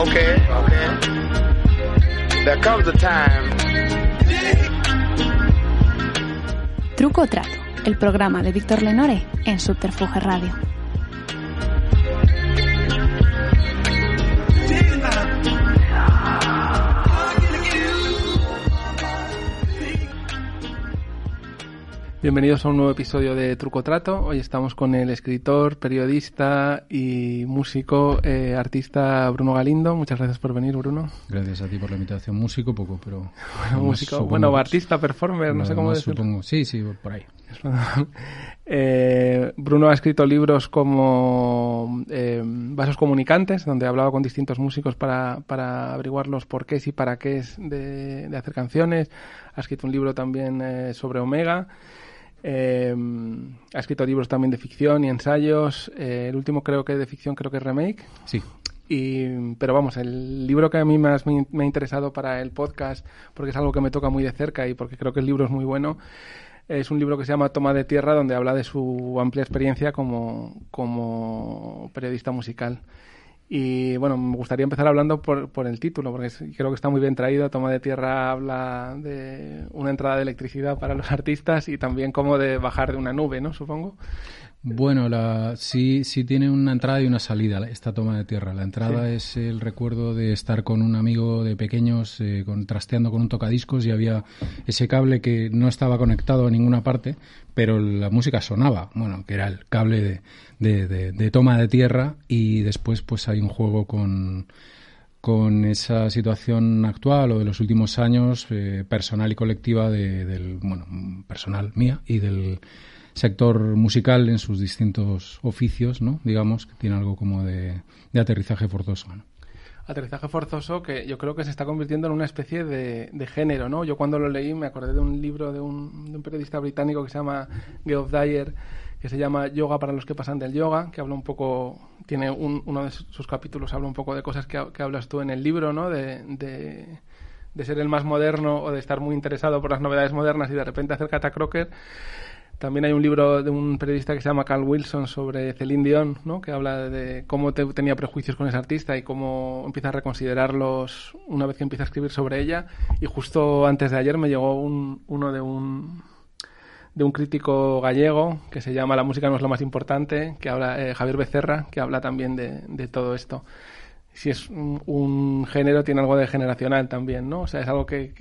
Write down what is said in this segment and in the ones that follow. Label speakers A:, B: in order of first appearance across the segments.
A: Okay, okay. There comes a time.
B: Truco o Trato, el programa de Víctor Lenore en Subterfuge Radio.
C: Bienvenidos a un nuevo episodio de Truco Trato. Hoy estamos con el escritor, periodista y músico, eh, artista Bruno Galindo. Muchas gracias por venir, Bruno.
D: Gracias a ti por la invitación. Músico poco, pero...
C: Bueno, músico,
D: supongo-
C: bueno, artista, performer, no sé cómo decirlo.
D: supongo- Sí, sí, por ahí.
C: Eh, Bruno ha escrito libros como eh, Vasos Comunicantes, donde ha hablado con distintos músicos para, para averiguar los porqués y para qué es de, de hacer canciones. Ha escrito un libro también eh, sobre Omega. Eh, ha escrito libros también de ficción y ensayos. Eh, el último creo que de ficción creo que es Remake.
D: Sí.
C: Y, pero vamos, el libro que a mí más me, me ha interesado para el podcast, porque es algo que me toca muy de cerca y porque creo que el libro es muy bueno, es un libro que se llama Toma de Tierra, donde habla de su amplia experiencia como, como periodista musical. Y bueno, me gustaría empezar hablando por, por el título, porque creo que está muy bien traído. Toma de Tierra habla de una entrada de electricidad para los artistas y también como de bajar de una nube, ¿no? Supongo.
D: Bueno, la, sí, sí tiene una entrada y una salida esta toma de tierra. La entrada es el recuerdo de estar con un amigo de pequeños eh, con, trasteando con un tocadiscos y había ese cable que no estaba conectado a ninguna parte, pero la música sonaba, bueno, que era el cable de, de- de- toma de tierra y después pues hay un juego con con esa situación actual o de los últimos años eh, personal y colectiva de- del bueno personal mía y del sector musical en sus distintos oficios no digamos que tiene algo como de, de aterrizaje forzoso ¿no?
C: Aterrizaje forzoso que yo creo que se está convirtiendo en una especie de, de género, ¿no? Yo cuando lo leí me acordé de un libro de un, de un periodista británico que se llama Geoff Dyer, que se llama Yoga para los que pasan del yoga, que habla un poco, tiene un- uno de sus capítulos, habla un poco de cosas que, que hablas tú en el libro, ¿no? De, de, de ser el más moderno o de estar muy interesado por las novedades modernas y de repente hacer Cata Crocker. También hay un libro de un periodista que se llama Carl Wilson sobre Celine Dion, ¿no? que habla de cómo te- tenía prejuicios con ese artista y cómo empieza a reconsiderarlos una vez que empieza a escribir sobre ella. Y justo antes de ayer me llegó un, uno de un, de un crítico gallego que se llama La música no es lo más importante, que habla eh, Javier Becerra, que habla también de, de todo esto. Si es un, género, tiene algo de generacional también, ¿no? O sea, es algo que,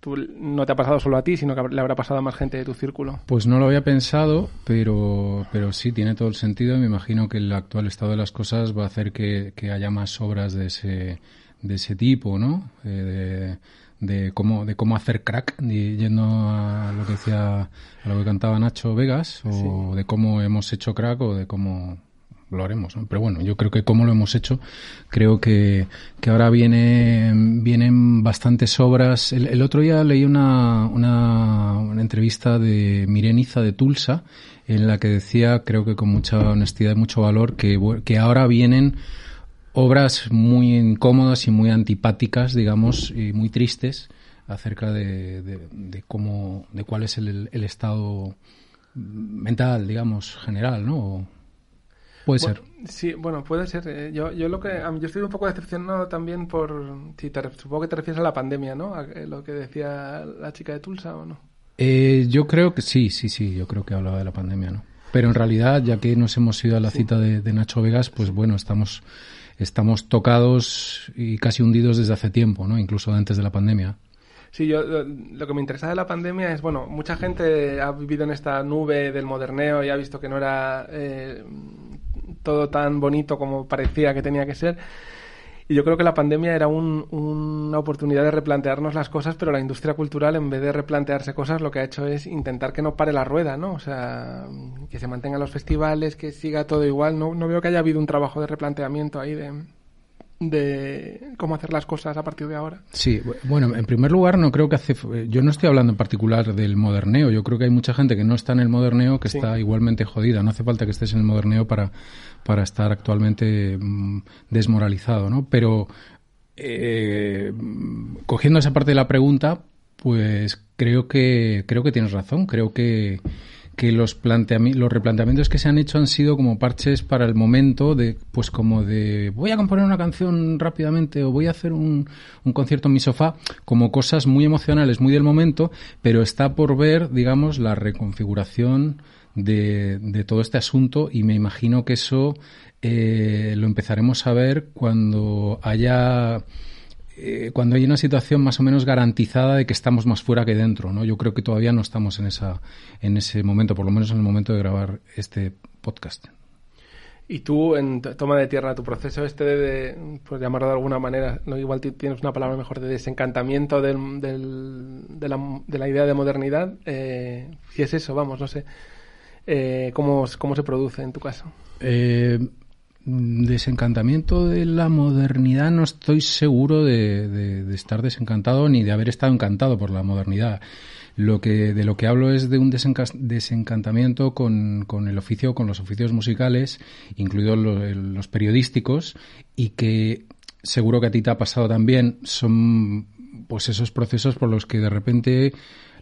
C: tú no te ha pasado solo a ti, sino que le habrá pasado a más gente de tu círculo.
D: Pues no lo había pensado, pero, pero sí, tiene todo el sentido. Me imagino que el actual estado de las cosas va a hacer que, que haya más obras de ese, de ese tipo, ¿no? Eh, de cómo, de cómo hacer crack, y yendo a lo que decía, a lo que cantaba Nacho Vegas, o de cómo hemos hecho crack, o de cómo lo haremos, ¿no? Pero bueno, yo creo que como lo hemos hecho, creo que, que ahora viene, vienen bastantes obras. El, el otro día leí una, una, una entrevista de Mireniza de Tulsa, en la que decía, creo que con mucha honestidad y mucho valor, que, que ahora vienen obras muy incómodas y muy antipáticas, digamos, y muy tristes acerca de, de, de cómo, de cuál es el, el estado mental, digamos, general, ¿no? Puede ser.
C: Sí, bueno, puede ser. Eh, Yo, yo lo que yo estoy un poco decepcionado también por si te, supongo que te refieres a la pandemia, ¿no? A eh, lo que decía la chica de Tulsa o no.
D: Eh, yo creo que sí, sí, sí, yo creo que hablaba de la pandemia, ¿no? Pero en realidad, ya que nos hemos ido a la cita de, de Nacho Vegas, pues bueno, estamos, estamos tocados y casi hundidos desde hace tiempo, ¿no? Incluso antes de la pandemia.
C: Sí, yo lo, que me interesa de la pandemia es, bueno, mucha gente ha vivido en esta nube del moderneo y ha visto que no era eh, todo tan bonito como parecía que tenía que ser. Y yo creo que la pandemia era un- una oportunidad de replantearnos las cosas, pero la industria cultural, en vez de replantearse cosas, lo que ha hecho es intentar que no pare la rueda, ¿no? O sea, que se mantengan los festivales, que siga todo igual. No, no veo que haya habido un trabajo de replanteamiento ahí de, de cómo hacer las cosas a partir de ahora.
D: Sí, bu- bueno, en primer lugar no creo que hace... Yo no estoy hablando en particular del moderneo, yo creo que hay mucha gente que no está en el moderneo que
C: Sí.
D: está igualmente jodida, no hace falta que estés en el moderneo para, para estar actualmente mm, desmoralizado, ¿no? Pero eh, cogiendo esa parte de la pregunta, pues creo que, creo que tienes razón, creo que que los, los replanteamientos que se han hecho han sido como parches para el momento de, pues como de, voy a componer una canción rápidamente o voy a hacer un, un concierto en mi sofá, como cosas muy emocionales, muy del momento, pero está por ver, digamos, la reconfiguración de, de todo este asunto y me imagino que eso eh, lo empezaremos a ver cuando haya eh, cuando hay una situación más o menos garantizada de que estamos más fuera que dentro, ¿no? Yo creo que todavía no estamos en esa en ese momento, por lo menos en el momento de grabar este podcast.
C: Y tú, en toma de tierra, tu proceso este de, pues llamarlo de alguna manera, no igual tienes una palabra mejor, de desencantamiento del, de, la, de, la, idea de modernidad, eh, si es eso, vamos, no sé, eh, ¿cómo, ¿cómo se produce en tu caso?
D: Eh, desencantamiento de la modernidad no estoy seguro de, estar desencantado ni de haber estado encantado por la modernidad. Lo que, de lo que hablo es de un desencantamiento con, con, el oficio, con los oficios musicales, incluidos los, periodísticos, y que seguro que a ti te ha pasado también, son pues esos procesos por los que de repente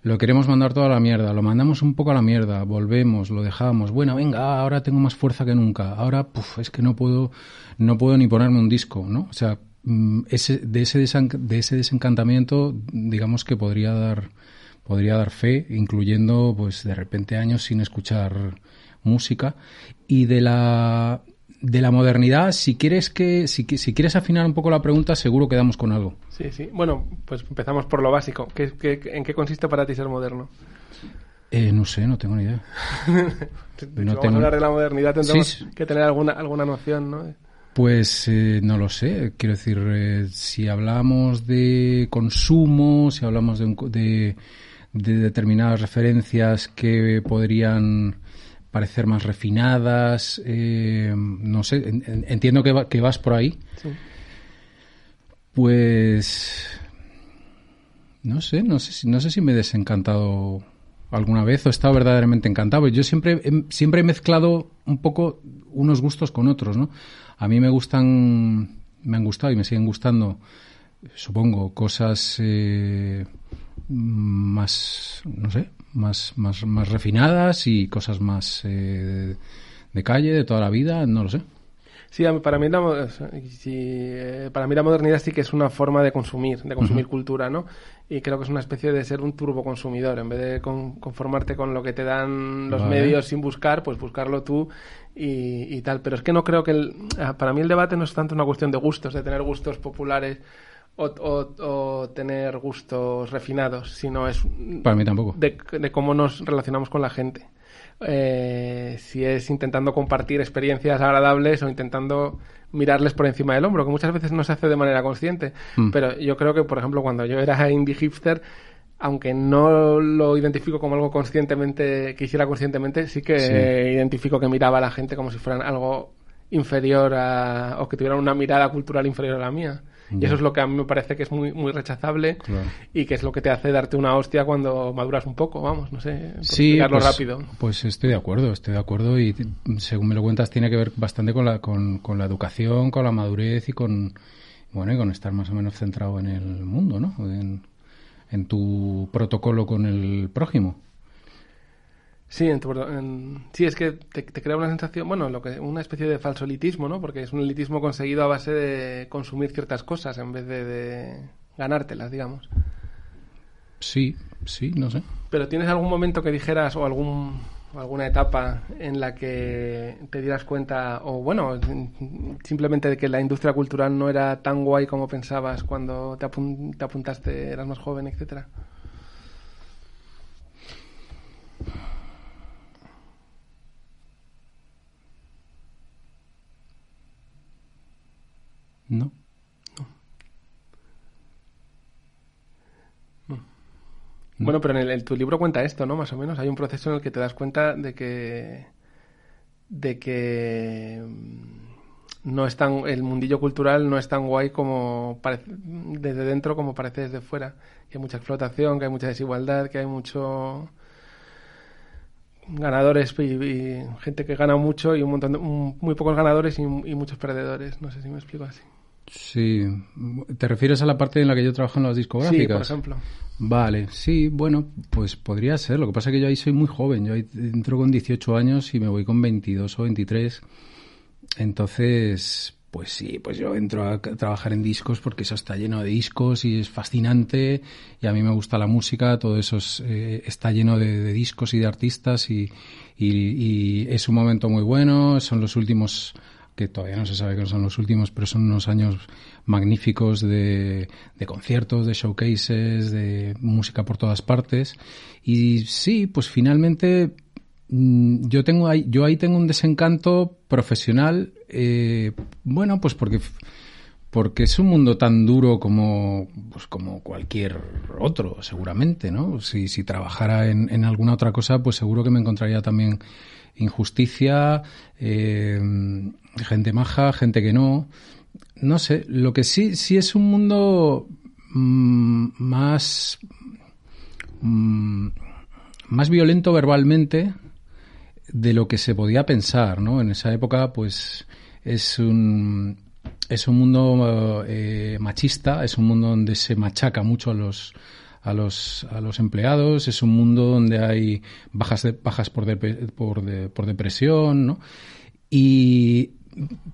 D: lo queremos mandar toda la mierda, lo mandamos un poco a la mierda, volvemos, lo dejamos, bueno, venga, ahora tengo más fuerza que nunca, ahora puf, es que no puedo, no puedo ni ponerme un disco, ¿no? O sea, mm, ese, de, ese de ese desencantamiento, digamos que podría dar, podría dar fe, incluyendo, pues, de repente años sin escuchar música, y de la de la modernidad, si quieres que si, si, quieres afinar un poco la pregunta, seguro quedamos con algo.
C: Sí, sí. Bueno, pues empezamos por lo básico. ¿Qué, en qué consiste para ti ser moderno?
D: Eh, no sé, no tengo ni idea.
C: no vamos a hablar de la modernidad, tendremos que tener alguna, alguna noción, ¿no?
D: Pues eh, no lo sé. Quiero decir, eh, si hablamos de consumo, si hablamos de, de, de determinadas referencias que podrían parecer más refinadas. Eh, no sé, entiendo que, que, vas por ahí. Pues no sé, no sé, si, no sé si me he desencantado alguna vez o he estado verdaderamente encantado. Yo siempre, siempre he mezclado un poco unos gustos con otros, ¿no? A mí me gustan, me han gustado y me siguen gustando, supongo, cosas eh, más, no sé, más, más, más refinadas y cosas más eh, de calle, de toda la vida, no lo sé.
C: Sí, para mí, la, eh, para mí la modernidad sí que es una forma de consumir, de consumir cultura, ¿no? Y creo que es una especie de ser un turboconsumidor. En vez de conformarte con lo que te dan los medios sin buscar, pues buscarlo tú y, tal. Pero es que no creo que... para mí el debate no es tanto una cuestión de gustos, de tener gustos populares o, tener gustos refinados, sino es
D: para mí tampoco
C: de, cómo nos relacionamos con la gente. Eh, si es intentando compartir experiencias agradables o intentando mirarles por encima del hombro, que muchas veces no se hace de manera consciente. Mm. Pero yo creo que, por ejemplo, cuando yo era indie hipster, aunque no lo identifico como algo conscientemente, que hiciera conscientemente, sí que identifico que miraba a la gente como si fueran algo inferior a, o que tuvieran una mirada cultural inferior a la mía. Y eso es lo que a mí me parece que es muy, muy rechazable y que es lo que te hace darte una hostia cuando maduras un poco, vamos, no sé,
D: sí, pues, rápido. Pues estoy de acuerdo, estoy de acuerdo y según me lo cuentas tiene que ver bastante con la, con, con la educación, con la madurez y con, bueno, y con estar más o menos centrado en el mundo, ¿no? En, en tu protocolo con el prójimo.
C: Sí, en sí, es que te, crea una sensación, bueno, lo que una especie de falso elitismo, ¿no? Porque es un elitismo conseguido a base de consumir ciertas cosas en vez de, ganártelas, digamos.
D: Sí, sí, no sé.
C: Pero ¿tienes algún momento que dijeras o algún alguna etapa en la que te dieras cuenta o bueno, simplemente de que la industria cultural no era tan guay como pensabas cuando te, te apuntaste, eras más joven, etcétera?
D: No.
C: Bueno, pero en, el, tu libro cuenta esto, ¿no? Más o menos. Hay un proceso en el que te das cuenta de que. de que. Mm, no es tan. el mundillo cultural no es tan guay como parece desde dentro como parece desde fuera. Que hay mucha explotación, que hay mucha desigualdad, que hay mucho ganadores y, gente que gana mucho y un montón de, muy pocos ganadores y, y, muchos perdedores. No sé si me explico así.
D: Sí. ¿Te refieres a la parte en la que yo trabajo en las discográficas?
C: Sí, por ejemplo.
D: Vale, sí, bueno, pues podría ser. Lo que pasa es que yo ahí soy muy joven. Yo ahí entro con 18 años y me voy con 22 o 23. Entonces, pues sí, pues yo entro a trabajar en discos porque eso está lleno de discos y es fascinante y a mí me gusta la música, todo eso eh, está lleno de, discos y de artistas y, y, es un momento muy bueno, son los últimos que todavía no se sabe que son los últimos, pero son unos años magníficos de, de, conciertos, de showcases, de música por todas partes. Y sí, pues finalmente mm, yo tengo ahí, yo ahí tengo un desencanto profesional, eh, bueno, pues porque porque es un mundo tan duro como pues como cualquier otro, seguramente, ¿no? Si, si trabajara en, en alguna otra cosa, pues seguro que me encontraría también injusticia, eh, gente maja, gente que no. No sé, lo que sí, sí es un mundo mm, más, mm, más violento verbalmente de lo que se podía pensar, ¿no? En esa época, pues, es un, es un mundo eh, machista, es un mundo donde se machaca mucho a los, a los, a los empleados, es un mundo donde hay bajas, de, bajas por, por, por depresión, ¿no? Y,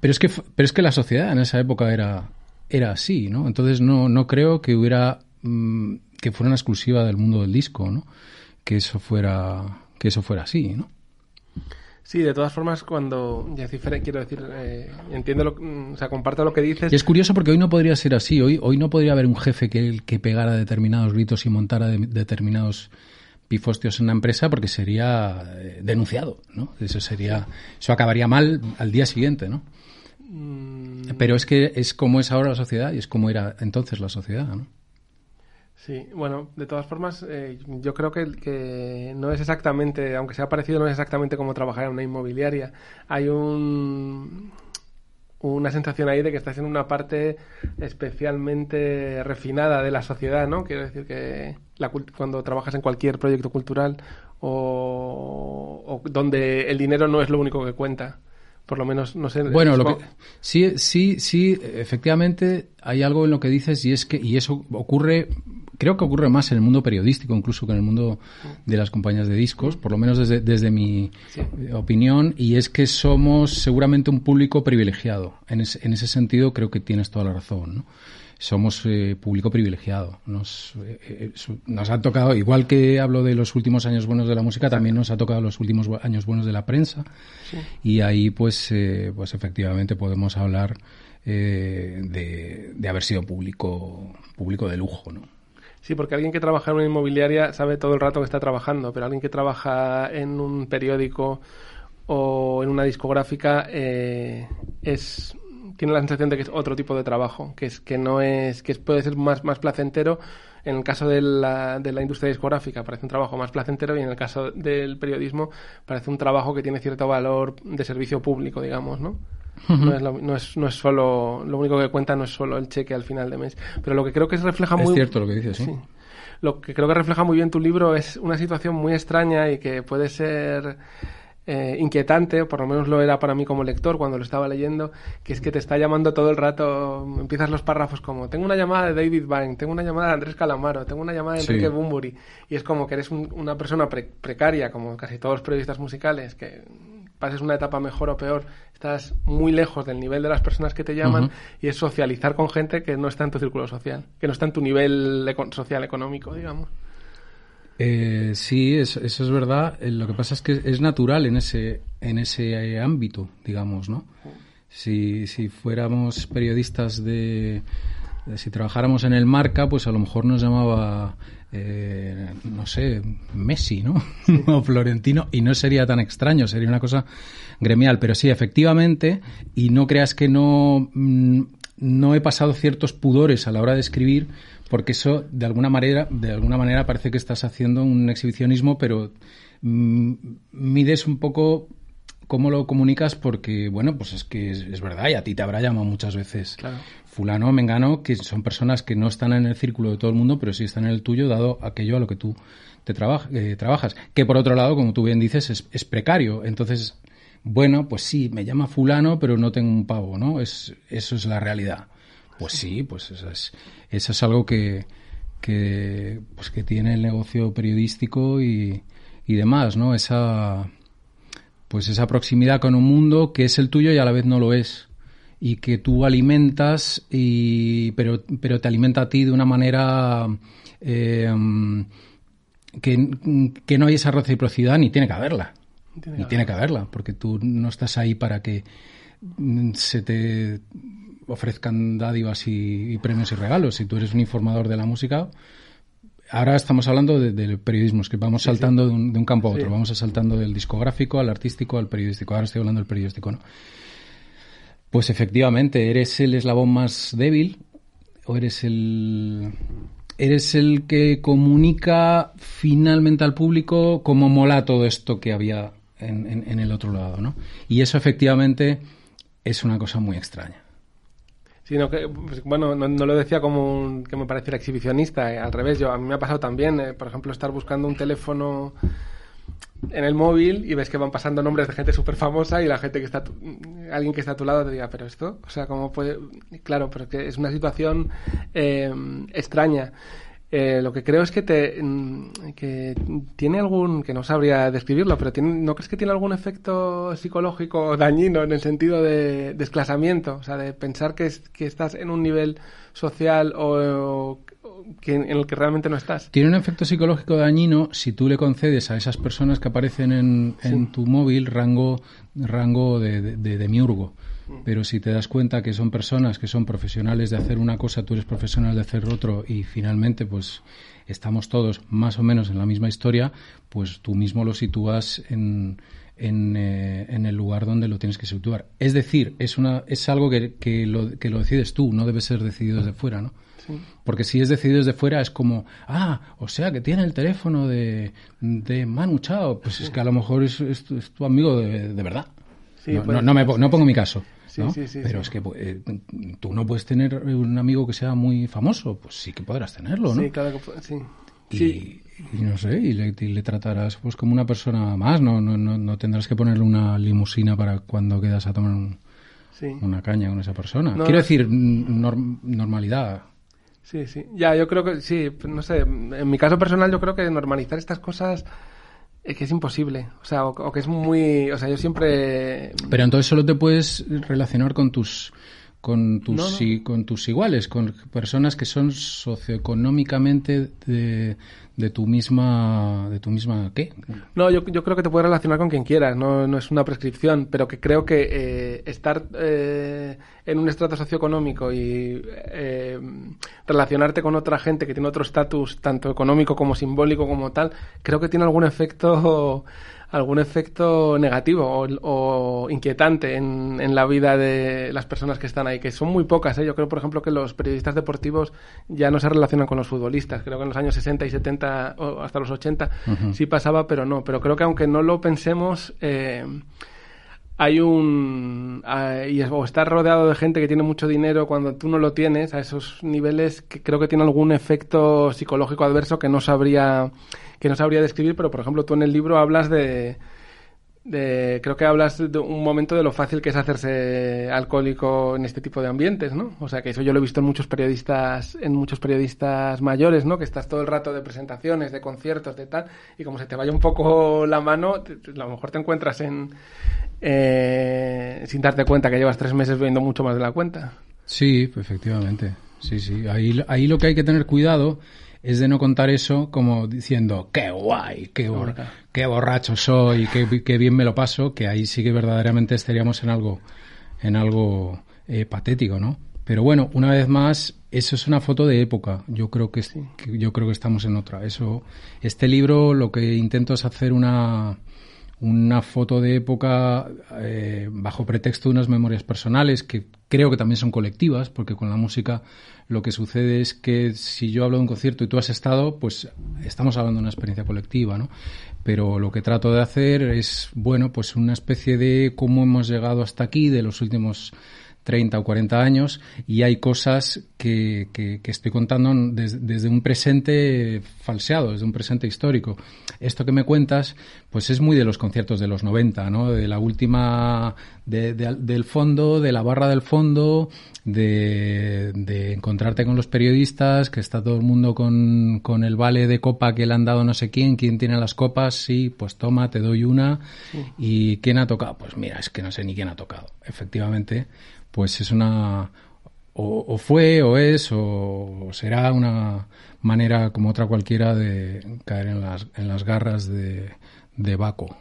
D: pero es que, pero es que la sociedad en esa época era, era así, ¿no? Entonces no, no creo que hubiera, mm, que fuera una exclusiva del mundo del disco, ¿no? Que eso fuera, que eso fuera así, ¿no?
C: Sí, de todas formas, cuando ya quiero decir, eh, entiendo, lo, o sea, comparto lo que dices.
D: Y es curioso porque hoy no podría ser así. Hoy, hoy no podría haber un jefe que, que pegara determinados gritos y montara determinados pifostios en una empresa porque sería eh, denunciado, ¿no? Eso sería, eso acabaría mal al día siguiente, ¿no? Mm. Pero es que es como es ahora la sociedad y es como era entonces la sociedad, ¿no?
C: Sí, bueno, de todas formas, eh, yo creo que, que, no es exactamente, aunque sea parecido, no es exactamente como trabajar en una inmobiliaria. Hay un, una sensación ahí de que estás en una parte especialmente refinada de la sociedad, ¿no? Quiero decir que cuando trabajas en cualquier proyecto cultural o, o donde el dinero no es lo único que cuenta por lo menos no sé
D: bueno lo que, sí sí sí efectivamente hay algo en lo que dices y es que y eso ocurre creo que ocurre más en el mundo periodístico incluso que en el mundo de las compañías de discos, por lo menos desde, desde mi opinión, y es que somos seguramente un público privilegiado. En, en ese sentido creo que tienes toda la razón. ¿no? Somos eh, público privilegiado. Nos, eh, eh, nos ha tocado, igual que hablo de los últimos años buenos de la música, también nos ha tocado los últimos años buenos de la prensa. Y ahí, pues, pues efectivamente podemos hablar de, de haber sido público, público de lujo, ¿no?
C: Sí, porque alguien que trabaja en una inmobiliaria sabe todo el rato que está trabajando, pero alguien que trabaja en un periódico o en una discográfica eh, es tiene la sensación de que es otro tipo de trabajo, que es que no es que puede ser más más placentero. En el caso de la, de la industria discográfica parece un trabajo más placentero y en el caso del periodismo parece un trabajo que tiene cierto valor de servicio público, digamos, ¿no? No, es no, es, no es solo, lo único que cuenta no es solo el cheque al final de mes. Pero lo que creo que refleja muy...
D: Es cierto lo que dices, ¿sí?
C: Lo que creo que refleja muy bien tu libro es una situación muy extraña y que puede ser eh, inquietante, o por lo menos lo era para mí como lector cuando lo estaba leyendo, que es que te está llamando todo el rato, empiezas los párrafos como, tengo una llamada de David Byrne, tengo una llamada de Andrés Calamaro, tengo una llamada de Enrique Bumburi, y es como que eres una persona precaria, como casi todos los periodistas musicales, que pases una etapa mejor o peor, estás muy lejos del nivel de las personas que te llaman y es socializar con gente que no está en tu círculo social, que no está en tu nivel social económico, digamos.
D: Eh, sí, eso, es verdad. Eh, lo que pasa es que es natural en ese, en ese ámbito, digamos, ¿no? Si, si fuéramos periodistas de, si trabajáramos en el marca, pues a lo mejor nos llamaba eh, no sé, Messi, ¿no? o Florentino, y no sería tan extraño, sería una cosa gremial. Pero sí, efectivamente, y no creas que no, mm, no he pasado ciertos pudores a la hora de escribir, porque eso de alguna manera, de alguna manera parece que estás haciendo un exhibicionismo, pero mm, mides un poco cómo lo comunicas porque, bueno, pues es que es, verdad y a ti te habrá llamado muchas veces fulano, mengano, que son personas que no están en el círculo de todo el mundo, pero sí están en el tuyo, dado aquello a lo que tú te eh, trabajas. Que por otro lado, como tú bien dices, es, precario. Entonces, bueno, pues sí, me llama fulano, pero no tengo un pavo, ¿no? Es, eso es la realidad. Pues sí, pues eso es, eso es algo que, que, pues que tiene el negocio periodístico y, y demás, ¿no? Esa, pues esa proximidad con un mundo que es el tuyo y a la vez no lo es. Y que tú alimentas y pero pero te alimenta a ti de una manera eh, que, que, no hay esa reciprocidad ni tiene que haberla. Tiene ni tiene que haberla. porque tú no estás ahí para que se te ofrezcan dádivas y, premios y regalos. Si tú eres un informador de la música ahora estamos hablando del periodismo, es que vamos saltando De, un, campo a otro, vamos saltando del discográfico al artístico al periodístico. Ahora estoy hablando del periodístico, ¿no? Pues efectivamente, eres el eslabón más débil o eres el eres el que comunica finalmente al público cómo mola todo esto que había en, en el otro lado, ¿no? Y eso efectivamente es una cosa muy extraña
C: sino que, pues, bueno, no, lo decía como que me pareciera exhibicionista, eh, al revés, yo a mí me ha pasado también, eh, por ejemplo, estar buscando un teléfono en el móvil y ves que van pasando nombres de gente súper famosa y la gente que está, alguien que está a tu lado te diga, pero esto, o sea, ¿cómo puede? Claro, pero que es una situación eh, extraña. Eh, lo que creo es que te mm, que tiene algún que no sabría describirlo pero tiene, no crees que tiene algún efecto psicológico dañino en el sentido de desclasamiento o sea de pensar que, que estás en un nivel social o, que, en el que realmente no estás.
D: Tiene un efecto psicológico dañino si tú le concedes a esas personas que aparecen en, en tu móvil rango rango de, de, de demiurgo pero si te das cuenta que son personas que son profesionales de hacer una cosa, tú eres profesional de hacer otro y finalmente pues estamos todos más o menos en la misma historia, pues tú mismo lo sitúas en, en, eh, en, el lugar donde lo tienes que situar. Es decir, es, una, es algo que, que, lo, que lo decides tú, no debe ser decidido desde fuera, ¿no? Porque si es decidido desde fuera es como, ah, o sea, que tiene el teléfono de, de Manu Chao, pues es que a lo mejor es, es, tu amigo de, de verdad. No, no, me, no pongo mi caso. Pero es que eh, tú no puedes tener un amigo que sea muy famoso, pues sí que podrás tenerlo, ¿no?
C: Sí, claro que sí.
D: Y, no sé, y le, tratarás pues como una persona más, no, no, no, tendrás que ponerle una limusina para cuando quedas a tomar una caña con esa persona. Quiero decir, normalidad.
C: Sí, sí. Ya, yo creo que sí, no sé, en mi caso personal yo creo que normalizar estas cosas es que es imposible. O sea, o, que es muy. O sea, yo siempre.
D: Pero entonces solo te puedes relacionar con tus. Con tus, con tus iguales, con personas que son socioeconómicamente de, de tu misma de tu misma qué.
C: No yo, yo creo que te puedes relacionar con quien quieras no, no es una prescripción pero que creo que eh, estar eh, en un estrato socioeconómico y eh, relacionarte con otra gente que tiene otro estatus tanto económico como simbólico como tal creo que tiene algún efecto algún efecto negativo o, inquietante en, en, la vida de las personas que están ahí, que son muy pocas. ¿eh? Yo creo, por ejemplo, que los periodistas deportivos ya no se relacionan con los futbolistas. Creo que en los años 60 y 70 o hasta los 80 sí pasaba, pero no. Pero creo que aunque no lo pensemos... Eh, hay un y o estar rodeado de gente que tiene mucho dinero cuando tú no lo tienes a esos niveles que creo que tiene algún efecto psicológico adverso que no sabría que no sabría describir, pero por ejemplo tú en el libro hablas de, de, creo que hablas de un momento de lo fácil que es hacerse alcohólico en este tipo de ambientes, ¿no? O sea, que eso yo lo he visto en muchos periodistas, en muchos periodistas mayores, ¿no? Que estás todo el rato de presentaciones, de conciertos, de tal, y como se te vaya un poco la mano, a lo mejor te encuentras en, eh, sin darte cuenta que llevas tres meses bebiendo mucho más de la cuenta.
D: Sí, efectivamente. Sí, sí. Ahí, ahí lo que hay que tener cuidado es de no contar eso como diciendo, qué guay, qué, qué borracho soy, qué, qué, bien me lo paso, que ahí sí que verdaderamente estaríamos en algo, en algo eh, patético, ¿no? Pero bueno, una vez más, eso es una foto de época. Yo creo que, que, yo creo que estamos en otra. Eso, este libro lo que intento es hacer una una foto de época eh, bajo pretexto de unas memorias personales que creo que también son colectivas, porque con la música lo que sucede es que si yo hablo de un concierto y tú has estado, pues estamos hablando de una experiencia colectiva, ¿no? Pero lo que trato de hacer es, bueno, pues una especie de cómo hemos llegado hasta aquí de los últimos 30 o 40 años y hay cosas que, que, estoy contando desde un presente falseado, desde un presente histórico. Esto que me cuentas, pues es muy de los conciertos de los 90, ¿no? De la última, del fondo, de la barra del fondo, de, de, encontrarte con los periodistas, que está todo el mundo con, con, el vale de copa que le han dado no sé quién, quién tiene las copas, sí, pues toma, te doy una. ¿Y quién ha tocado? Pues mira, es que no sé ni quién ha tocado. Efectivamente, pues es una... O, fue, o es, o, será una manera como otra cualquiera de caer en las, en las garras de, de Baco.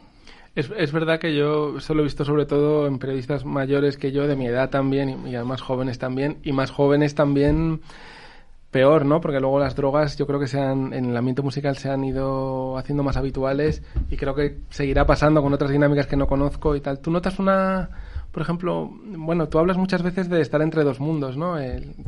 C: Es, es, verdad que yo eso lo he visto sobre todo en periodistas mayores que yo, de mi edad también, y, además jóvenes también, y más jóvenes también peor, ¿no? Porque luego las drogas yo creo que se han, en el ambiente musical se han ido haciendo más habituales y creo que seguirá pasando con otras dinámicas que no conozco y tal. ¿Tú notas una por ejemplo, bueno, tú hablas muchas veces de estar entre dos mundos, ¿no?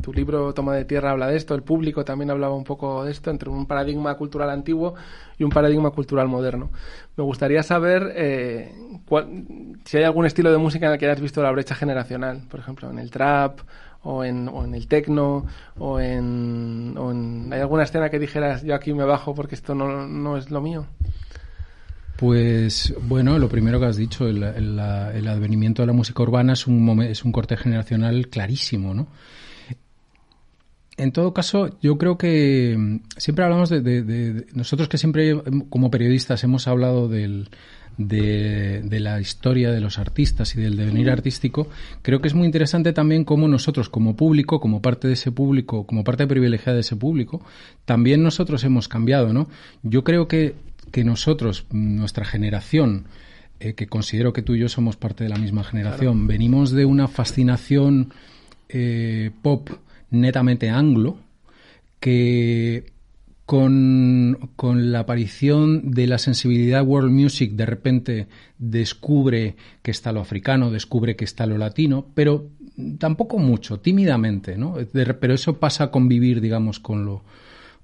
C: tu libro Toma de Tierra habla de esto, el público también hablaba un poco de esto, entre un paradigma cultural antiguo y un paradigma cultural moderno. Me gustaría saber eh, si hay algún estilo de música en el que hayas visto la brecha generacional, por ejemplo, en el trap o en, el techno o en, o en... ¿Hay alguna escena que dijeras yo aquí me bajo porque esto no es lo mío?
D: Pues bueno, lo primero que has dicho, el, advenimiento de la música urbana es un, es un corte generacional clarísimo, ¿no? En todo caso, yo creo que mm, siempre hablamos de, nosotros que siempre em, como periodistas hemos hablado del, de, de, la historia de los artistas y del devenir artístico, creo que es muy interesante también cómo nosotros como público, como parte de ese público, como parte privilegiada de ese público, también nosotros hemos cambiado, ¿no? Yo creo que que nosotros, nuestra generación, eh, que considero que tú y yo somos parte de la misma generación, venimos de una fascinación eh, pop netamente anglo, que con, con, la aparición de la sensibilidad world music de repente descubre que está lo africano, descubre que está lo latino, pero tampoco mucho, tímidamente, ¿no? pero eso pasa a convivir, digamos, con lo,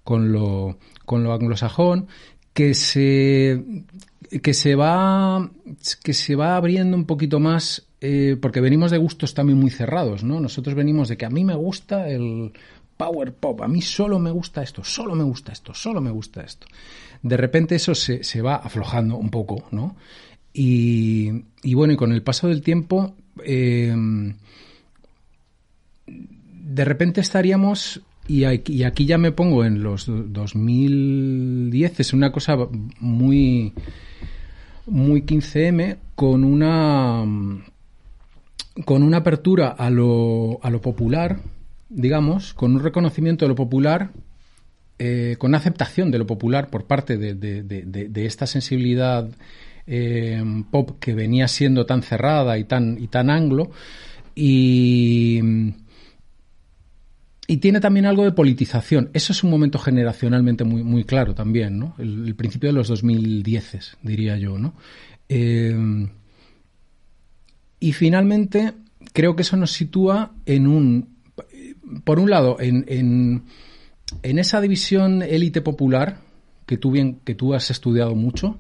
D: con lo, con lo anglosajón que se que se va que se va abriendo un poquito más eh, porque venimos de gustos también muy cerrados, ¿no? Nosotros venimos de que a mí me gusta el power pop, a mí solo me gusta esto, solo me gusta esto, solo me gusta esto. De repente eso se, se va aflojando un poco, ¿no? Y, y, bueno, y con el paso del tiempo, eh, de repente estaríamos y aquí, ya me pongo en los 2010, es una cosa muy, muy 15M, con una, con una apertura a lo, a lo popular, digamos, con un reconocimiento de lo popular, eh, con aceptación de lo popular por parte de, esta sensibilidad eh, pop que venía siendo tan cerrada y tan, y tan anglo. Y y tiene también algo de politización. Eso es un momento generacionalmente muy, muy claro también, ¿no? El, principio de los 2010, diría yo, ¿no? Eh, y finalmente, creo que eso nos sitúa en un. Por un lado, en, en, en esa división élite popular que tú, bien, que tú has estudiado mucho,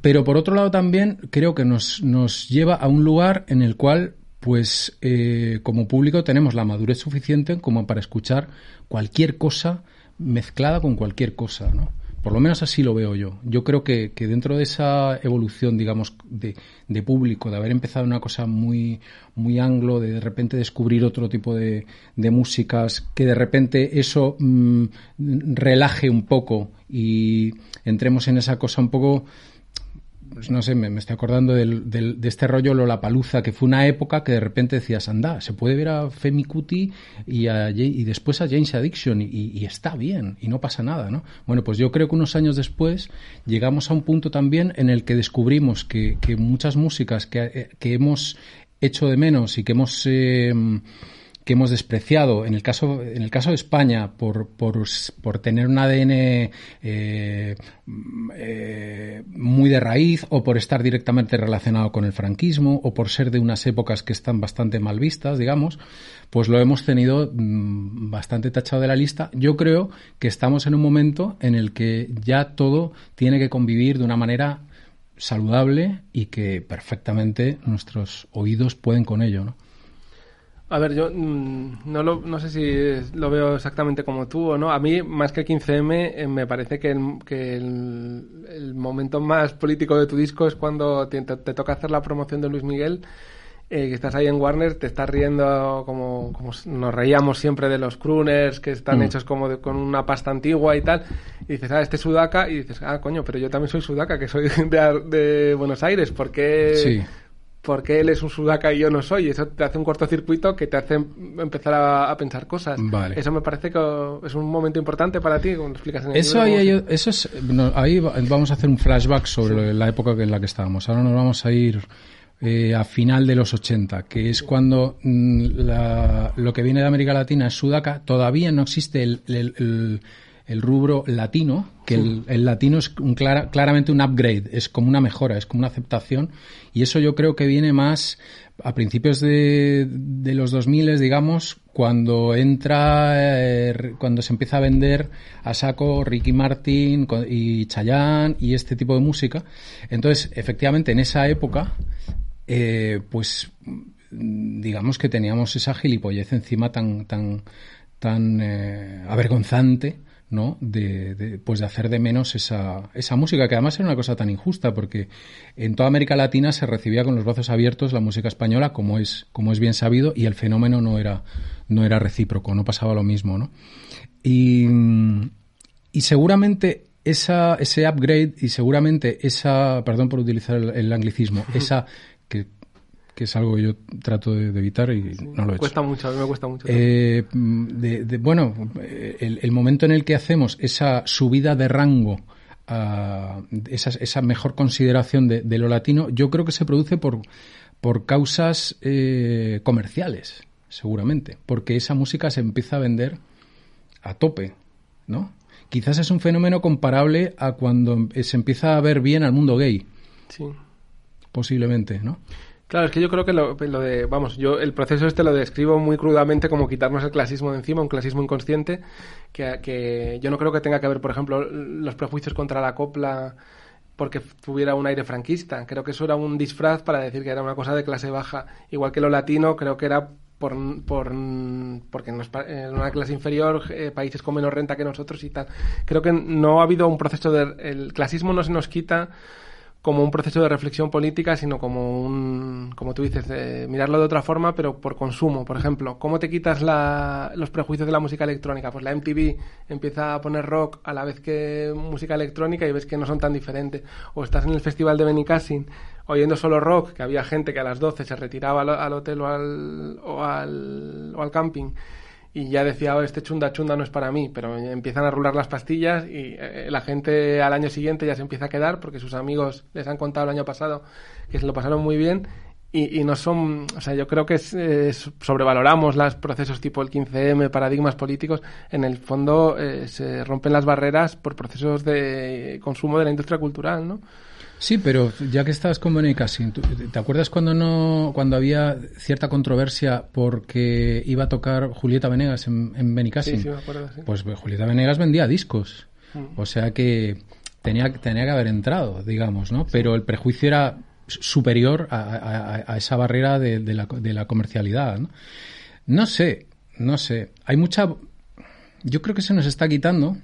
D: pero por otro lado también creo que nos, nos lleva a un lugar en el cual pues eh, como público tenemos la madurez suficiente como para escuchar cualquier cosa mezclada con cualquier cosa, ¿no? Por lo menos así lo veo yo. Yo creo que, dentro de esa evolución, digamos, de, público, de haber empezado una cosa muy, muy anglo, de de repente descubrir otro tipo de, músicas, que de repente eso mm, relaje un poco y entremos en esa cosa un poco pues no sé, me, estoy acordando del, de este rollo Lollapalooza, que fue una época que de repente decías, anda, se puede ver a Femi Kuti y, y después a James Addiction y, está bien y no pasa nada, ¿no? Bueno, pues yo creo que unos años después llegamos a un punto también en el que descubrimos que, que muchas músicas que, eh, que hemos hecho de menos y que hemos... Eh, que hemos despreciado en el caso en el caso de España por, por, por tener un ADN eh, eh, muy de raíz o por estar directamente relacionado con el franquismo o por ser de unas épocas que están bastante mal vistas digamos pues lo hemos tenido mm, bastante tachado de la lista yo creo que estamos en un momento en el que ya todo tiene que convivir de una manera saludable y que perfectamente nuestros oídos pueden con ello ¿no?
C: A ver, yo mm, no, lo, no sé si lo veo exactamente como tú o no. A mí, más que el 15M, eh, me parece que, el, que el, momento más político de tu disco es cuando te, toca hacer la promoción de Luis Miguel, eh, que estás ahí en Warner, te estás riendo como, como nos reíamos siempre de los crooners que están mm. hechos como con una pasta antigua y tal. Y dices, ah, este es Sudaca. Y dices, ah, coño, pero yo también soy Sudaca, que soy de, de Buenos Aires. ¿Por qué...? Sí porque él es un sudaca y yo no soy. Eso te hace un cortocircuito que te hace empezar a, pensar cosas. Eso me parece que es un momento importante para ti, como explicas en el
D: eso, ahí, eso es, ahí vamos a hacer un flashback sobre la época en la que estábamos. Ahora nos vamos a ir eh, a final de los 80, que es cuando mm, lo que viene de América Latina es sudaca. Todavía no existe el el rubro latino, que el, latino es un claramente un upgrade, es como una mejora, es como una aceptación, y eso yo creo que viene más a principios de, de los 2000, digamos, cuando entra, eh, cuando se empieza a vender a saco Ricky Martin y Chayanne y este tipo de música. Entonces, efectivamente, en esa época, eh, pues digamos que teníamos esa gilipollez encima tan, tan, tan eh, avergonzante ¿no? De, pues de hacer de menos esa, esa música, que además era una cosa tan injusta, porque en toda América Latina se recibía con los brazos abiertos la música española, como es, como es bien sabido, y el fenómeno no era, no era recíproco, no pasaba lo mismo, ¿no? Y, y seguramente esa, ese upgrade y seguramente esa, perdón por utilizar el, anglicismo, esa que que es algo que yo trato de, evitar y no lo he
C: cuesta mucho, a mí me cuesta mucho.
D: Eh, de, bueno, el, momento en el que hacemos esa subida de rango, a esa, esa mejor consideración de, lo latino, yo creo que se produce por, por causas eh, comerciales, seguramente, porque esa música se empieza a vender a tope, ¿no? Quizás es un fenómeno comparable a cuando se empieza a ver bien al mundo gay. Sí. Posiblemente, ¿no?
C: Claro, es que yo creo que lo, de, vamos, yo el proceso este lo describo muy crudamente como quitarnos el clasismo de encima, un clasismo inconsciente, que, que yo no creo que tenga que ver, por ejemplo, los prejuicios contra la copla porque tuviera un aire franquista. Creo que eso era un disfraz para decir que era una cosa de clase baja. Igual que lo latino, creo que era por, por porque en una clase inferior, eh, países con menos renta que nosotros y tal. Creo que no ha habido un proceso de... El clasismo no se nos quita como un proceso de reflexión política, sino como un, como tú dices, mirarlo de otra forma, pero por consumo. Por ejemplo, ¿cómo te quitas la, los prejuicios de la música electrónica? Pues la MTV empieza a poner rock a la vez que música electrónica y ves que no son tan diferentes. O estás en el festival de Benicassin oyendo solo rock, que había gente que a las 12 se retiraba al, hotel o al, o al, o al camping y ya decía, oh, este chunda chunda no es para mí, pero empiezan a rular las pastillas y eh, la gente al año siguiente ya se empieza a quedar porque sus amigos les han contado el año pasado que se lo pasaron muy bien y, y no son, o sea, yo creo que sobrevaloramos los procesos tipo el 15M, paradigmas políticos, en el fondo eh, se rompen las barreras por procesos de consumo de la industria cultural, ¿no?
D: Sí, pero ya que estás con Benicassin, ¿te acuerdas cuando no cuando había cierta controversia porque iba a tocar Julieta Venegas en, en Sí,
C: sí, me acuerdo, sí.
D: Pues Julieta Venegas vendía discos. Mm. O sea que tenía, tenía que haber entrado, digamos, ¿no? Pero el prejuicio era superior a, esa barrera de, la, de la comercialidad, ¿no? No sé, no sé. Hay mucha... Yo creo que se nos está quitando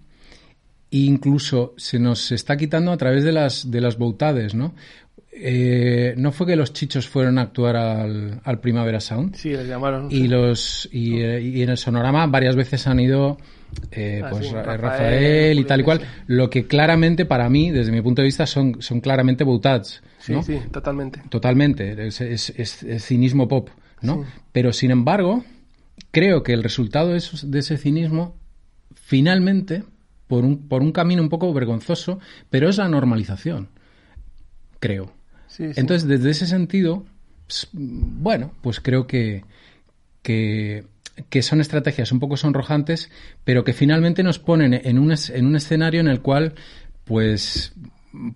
D: incluso se nos está quitando a través de las, de las boutades, ¿no? Eh, no fue que los chichos fueron a actuar al, al Primavera Sound.
C: Sí, les llamaron.
D: Y, los, y, eh, y, en el sonorama varias veces han ido eh, ah, pues Rafael, y tal y cual. Lo que claramente para mí, desde mi punto de vista, son, son claramente boutades.
C: Sí, sí, totalmente.
D: Totalmente. Es, es, cinismo pop, ¿no? Pero sin embargo, creo que el resultado de, de ese cinismo finalmente por un, por un camino un poco vergonzoso, pero es la normalización, creo. Entonces, desde ese sentido, pues, bueno, pues creo que, que, que, son estrategias un poco sonrojantes, pero que finalmente nos ponen en un, en un escenario en el cual, pues,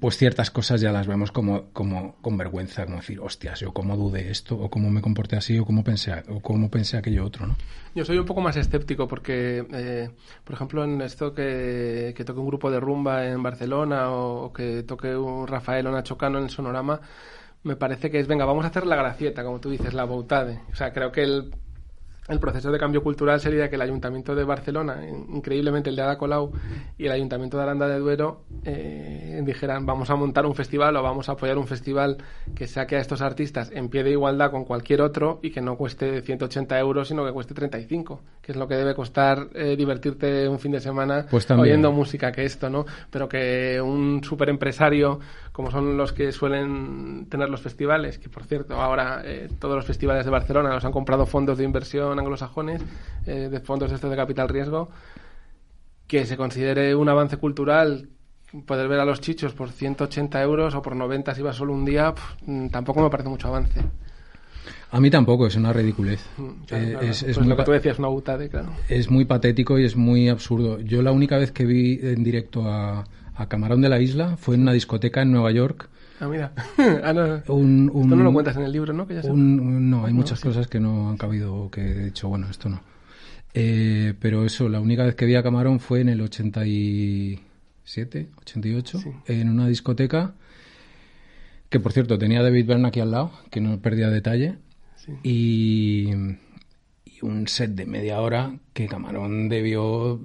D: pues ciertas cosas ya las vemos como, como con vergüenza, como decir, hostias, yo cómo dudé esto, o cómo me comporté así, o cómo pensé, o cómo pensé aquello otro, ¿no?
C: Yo soy un poco más escéptico porque, eh, por ejemplo, en esto que, que toque un grupo de rumba en Barcelona o, que toque un Rafael o Nacho Cano en el sonorama, me parece que es, venga, vamos a hacer la gracieta, como tú dices, la boutade. O sea, creo que el el proceso de cambio cultural sería que el Ayuntamiento de Barcelona, increíblemente el de Ada Colau y el Ayuntamiento de Aranda de Duero eh, dijeran vamos a montar un festival o vamos a apoyar un festival que saque a estos artistas en pie de igualdad con cualquier otro y que no cueste 180 euros sino que cueste 35, que es lo que debe costar eh, divertirte un fin de semana
D: pues
C: oyendo música que esto, ¿no? Pero que un super empresario como son los que suelen tener los festivales, que por cierto ahora eh, todos los festivales de Barcelona los han comprado fondos de inversión anglosajones, eh, de fondos de estos de capital riesgo, que se considere un avance cultural poder ver a los chichos por 180 euros o por 90 si va solo un día, mm, tampoco me parece mucho avance.
D: A mí tampoco, es una ridiculez.
C: Mm, eh, es, pues lo que tú decías, una claro.
D: Es muy patético y es muy absurdo. Yo la única vez que vi en directo a, a Camarón de la Isla fue en una discoteca en Nueva York
C: Ah, mira. ah, no. Esto no lo cuentas en el libro, ¿no? Que ya
D: no, hay muchas cosas que no han cabido, que he dicho, bueno, esto no. Eh, pero eso, la única vez que vi a Camarón fue en el 87, 88, en una discoteca que, por cierto, tenía David Byrne aquí al lado, que no perdía detalle, y, y un set de media hora que Camarón debió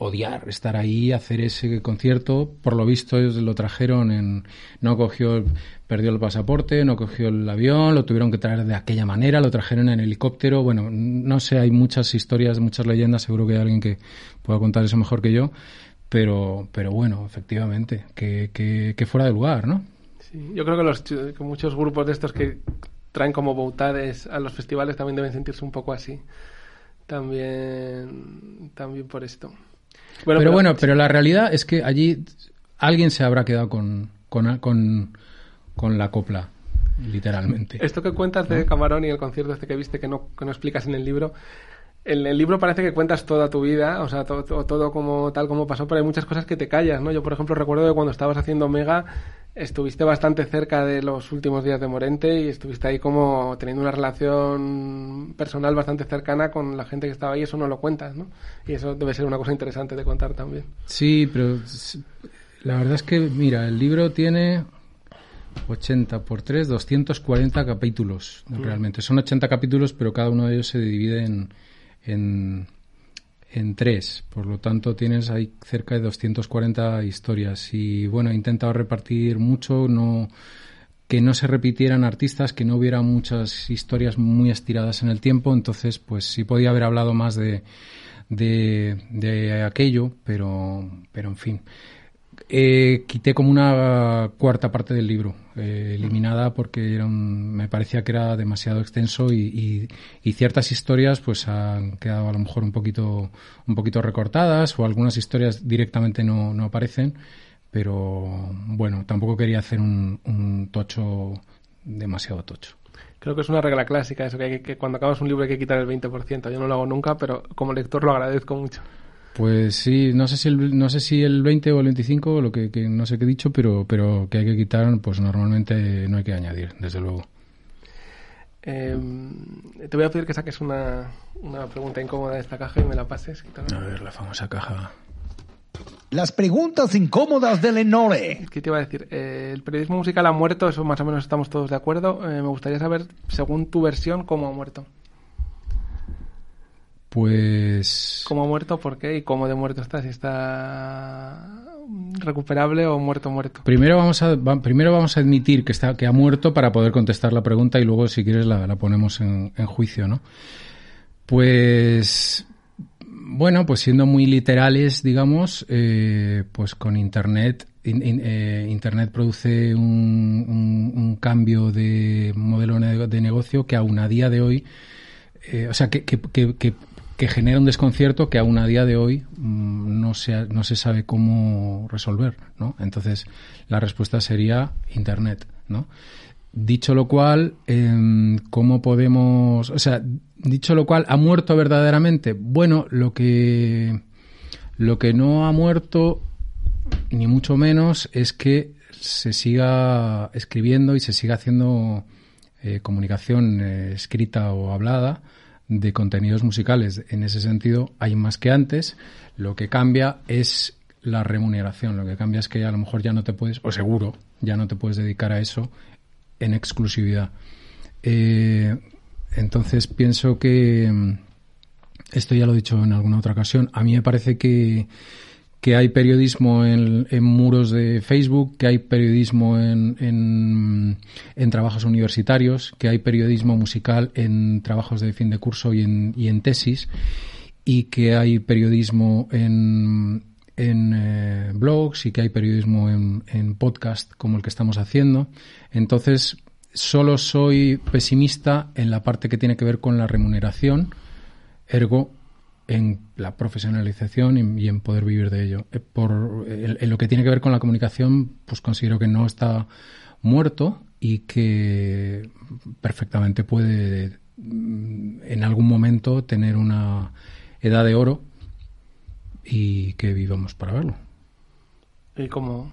D: odiar estar ahí, hacer ese concierto. Por lo visto ellos lo trajeron en... No cogió, perdió el pasaporte, no cogió el avión, lo tuvieron que traer de aquella manera, lo trajeron en helicóptero. Bueno, no sé, hay muchas historias, muchas leyendas, seguro que hay alguien que pueda contar eso mejor que yo. Pero, pero bueno, efectivamente, que, que, fuera de lugar, ¿no?
C: Sí, yo creo que, los, que muchos grupos de estos que traen como boutades a los festivales también deben sentirse un poco así. También, también por esto
D: pero, bueno, pero la realidad es que allí alguien se habrá quedado con, con, la copla, literalmente.
C: Esto que cuentas de Camarón y el concierto este que viste que no, que no explicas en el libro, en el libro parece que cuentas toda tu vida, o sea, todo, todo, como tal como pasó, pero hay muchas cosas que te callas, ¿no? Yo, por ejemplo, recuerdo que cuando estabas haciendo Mega estuviste bastante cerca de los últimos días de Morente y estuviste ahí como teniendo una relación personal bastante cercana con la gente que estaba ahí, eso no lo cuentas, ¿no? Y eso debe ser una cosa interesante de contar también.
D: Sí, pero la verdad es que, mira, el libro tiene 80 por 3, 240 capítulos, mm. realmente. Son 80 capítulos, pero cada uno de ellos se divide en en, en tres. Por lo tanto, tienes ahí cerca de 240 historias. Y bueno, he intentado repartir mucho, no que no se repitieran artistas, que no hubiera muchas historias muy estiradas en el tiempo. Entonces, pues sí podía haber hablado más de, de, de aquello, pero, pero en fin eh, quité como una cuarta parte del libro, eh, eliminada porque era me parecía que era demasiado extenso y, ciertas historias pues han quedado a lo mejor un poquito, un poquito recortadas o algunas historias directamente no, no aparecen, pero bueno, tampoco quería hacer un, tocho demasiado tocho.
C: Creo que es una regla clásica eso, que, que cuando acabas un libro hay que quitar el 20%. Yo no lo hago nunca, pero como lector lo agradezco mucho.
D: Pues sí, no sé si el, no sé si el 20 o el 25, lo que, no sé qué he dicho, pero, pero que hay que quitar, pues normalmente no hay que añadir, desde luego.
C: Em, te voy a pedir que saques una, una pregunta incómoda de esta caja y me la pases.
D: A ver, la famosa caja.
E: Las preguntas incómodas de Lenore.
C: ¿Qué te iba a decir? Eh, el periodismo musical ha muerto, eso más o menos estamos todos de acuerdo. Eh, me gustaría saber, según tu versión, cómo ha muerto.
D: Pues...
C: ¿Cómo ha muerto? ¿Por qué? ¿Y cómo de muerto está? ¿Si está recuperable o muerto muerto?
D: Primero vamos a, primero vamos a admitir que, está, que ha muerto para poder contestar la pregunta y luego, si quieres, la, ponemos en, juicio, ¿no? Pues... Bueno, pues siendo muy literales, digamos, eh, pues con Internet eh, Internet produce un, cambio de modelo de negocio que aún a día de hoy, eh, o sea, que, que, que genera un desconcierto que aún a día de hoy mm, no, se, no se sabe cómo resolver, ¿no? Entonces, la respuesta sería Internet, ¿no? Dicho lo cual, em, ¿cómo podemos...? O sea, dicho lo cual, ¿ha muerto verdaderamente? Bueno, lo que, lo que no ha muerto, ni mucho menos, es que se siga escribiendo y se siga haciendo eh, comunicación eh, escrita o hablada de contenidos musicales. En ese sentido, hay más que antes. Lo que cambia es la remuneración. Lo que cambia es que a lo mejor ya no te puedes, o seguro, ya no te puedes dedicar a eso en exclusividad. Eh, entonces pienso que, esto ya lo he dicho en alguna otra ocasión, a mí me parece que, que hay periodismo en, en, muros de Facebook, que hay periodismo en, en, trabajos universitarios, que hay periodismo musical en trabajos de fin de curso y en, y en tesis, y que hay periodismo en, en eh, blogs y que hay periodismo en, en podcast como el que estamos haciendo. Entonces, solo soy pesimista en la parte que tiene que ver con la remuneración, ergo en la profesionalización y, en poder vivir de ello. Eh, por, en, lo que tiene que ver con la comunicación, pues considero que no está muerto y que perfectamente puede mm, en algún momento tener una edad de oro y que vivamos para verlo.
C: ¿Y cómo,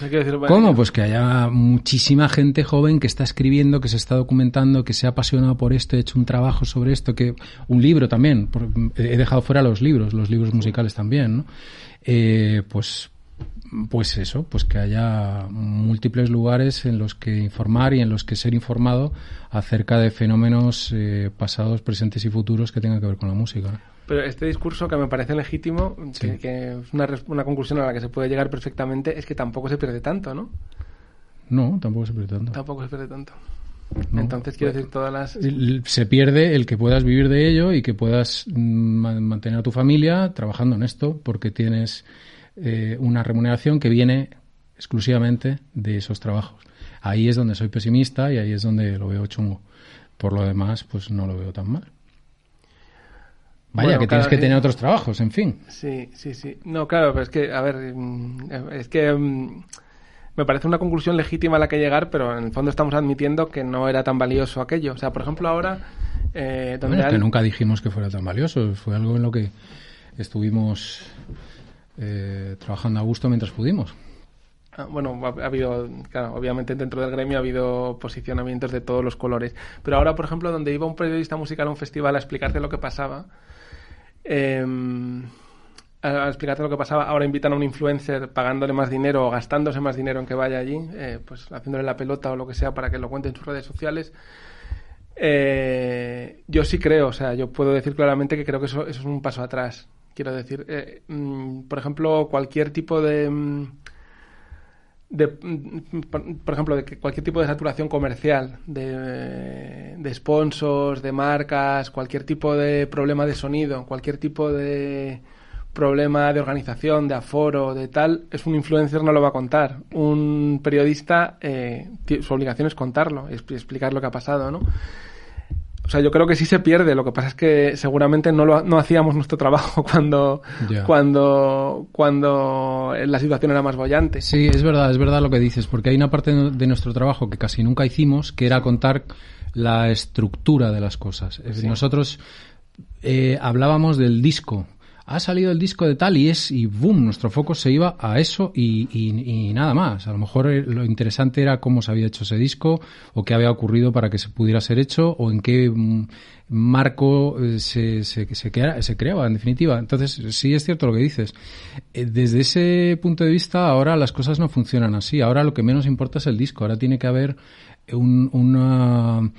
C: decir,
D: ¿Cómo? Pues que haya muchísima gente joven que está escribiendo, que se está documentando, que se ha apasionado por esto, ha hecho un trabajo sobre esto, que un libro también, he dejado fuera los libros, los libros musicales también, ¿no? Eh, pues pues eso, pues que haya múltiples lugares en los que informar y en los que ser informado acerca de fenómenos eh, pasados, presentes y futuros que tengan que ver con la música.
C: Pero este discurso que me parece legítimo, que, es una, una, conclusión a la que se puede llegar perfectamente, es que tampoco se pierde tanto, ¿no?
D: No, tampoco se pierde tanto.
C: Tampoco se pierde tanto. Entonces, quiero decir, todas las...
D: Se pierde el que puedas vivir de ello y que puedas mm, mantener a tu familia trabajando en esto, porque tienes eh, una remuneración que viene exclusivamente de esos trabajos. Ahí es donde soy pesimista y ahí es donde lo veo chungo. Por lo demás, pues no lo veo tan mal. Vaya, que tienes que tener otros trabajos, en fin.
C: Sí, sí, sí. No, claro, pero es que, a ver, mm, es que mm, me parece una conclusión legítima a la que llegar, pero en el fondo estamos admitiendo que no era tan valioso aquello. O sea, por ejemplo, ahora...
D: Eh, donde que nunca dijimos que fuera tan valioso. Fue algo en lo que estuvimos eh, trabajando a gusto mientras pudimos.
C: Ah, bueno, ha, habido, claro, obviamente dentro del gremio ha habido posicionamientos de todos los colores. Pero ahora, por ejemplo, donde iba un periodista musical a un festival a explicarte lo que pasaba, eh, a explicarte lo que pasaba, ahora invitan a un influencer pagándole más dinero o gastándose más dinero en que vaya allí, eh, pues haciéndole la pelota o lo que sea para que lo cuente en sus redes sociales. Eh, yo sí creo, o sea, yo puedo decir claramente que creo que eso, eso es un paso atrás. Quiero decir, eh, mm, por ejemplo, cualquier tipo de, mm, de, por ejemplo, de cualquier tipo de saturación comercial, de, de sponsors, de marcas, cualquier tipo de problema de sonido, cualquier tipo de problema de organización, de aforo, de tal, es un influencer no lo va a contar. Un periodista, eh, su obligación es contarlo, explicar lo que ha pasado, ¿no? O sea, yo creo que sí se pierde. Lo que pasa es que seguramente no, lo, no hacíamos nuestro trabajo cuando, cuando, cuando la situación era más bollante.
D: Sí, es verdad, es verdad lo que dices, porque hay una parte de nuestro trabajo que casi nunca hicimos, que era contar la estructura de las cosas. Nosotros eh, hablábamos del disco, ha salido el disco de tal y es, y boom, nuestro foco se iba a eso y, y, nada más. A lo mejor eh, lo interesante era cómo se había hecho ese disco o qué había ocurrido para que se pudiera ser hecho o en qué mm, marco eh, se, se, se, se creaba, en definitiva. Entonces, sí es cierto lo que dices. Eh, desde ese punto de vista, ahora las cosas no funcionan así. Ahora lo que menos importa es el disco. Ahora tiene que haber un, una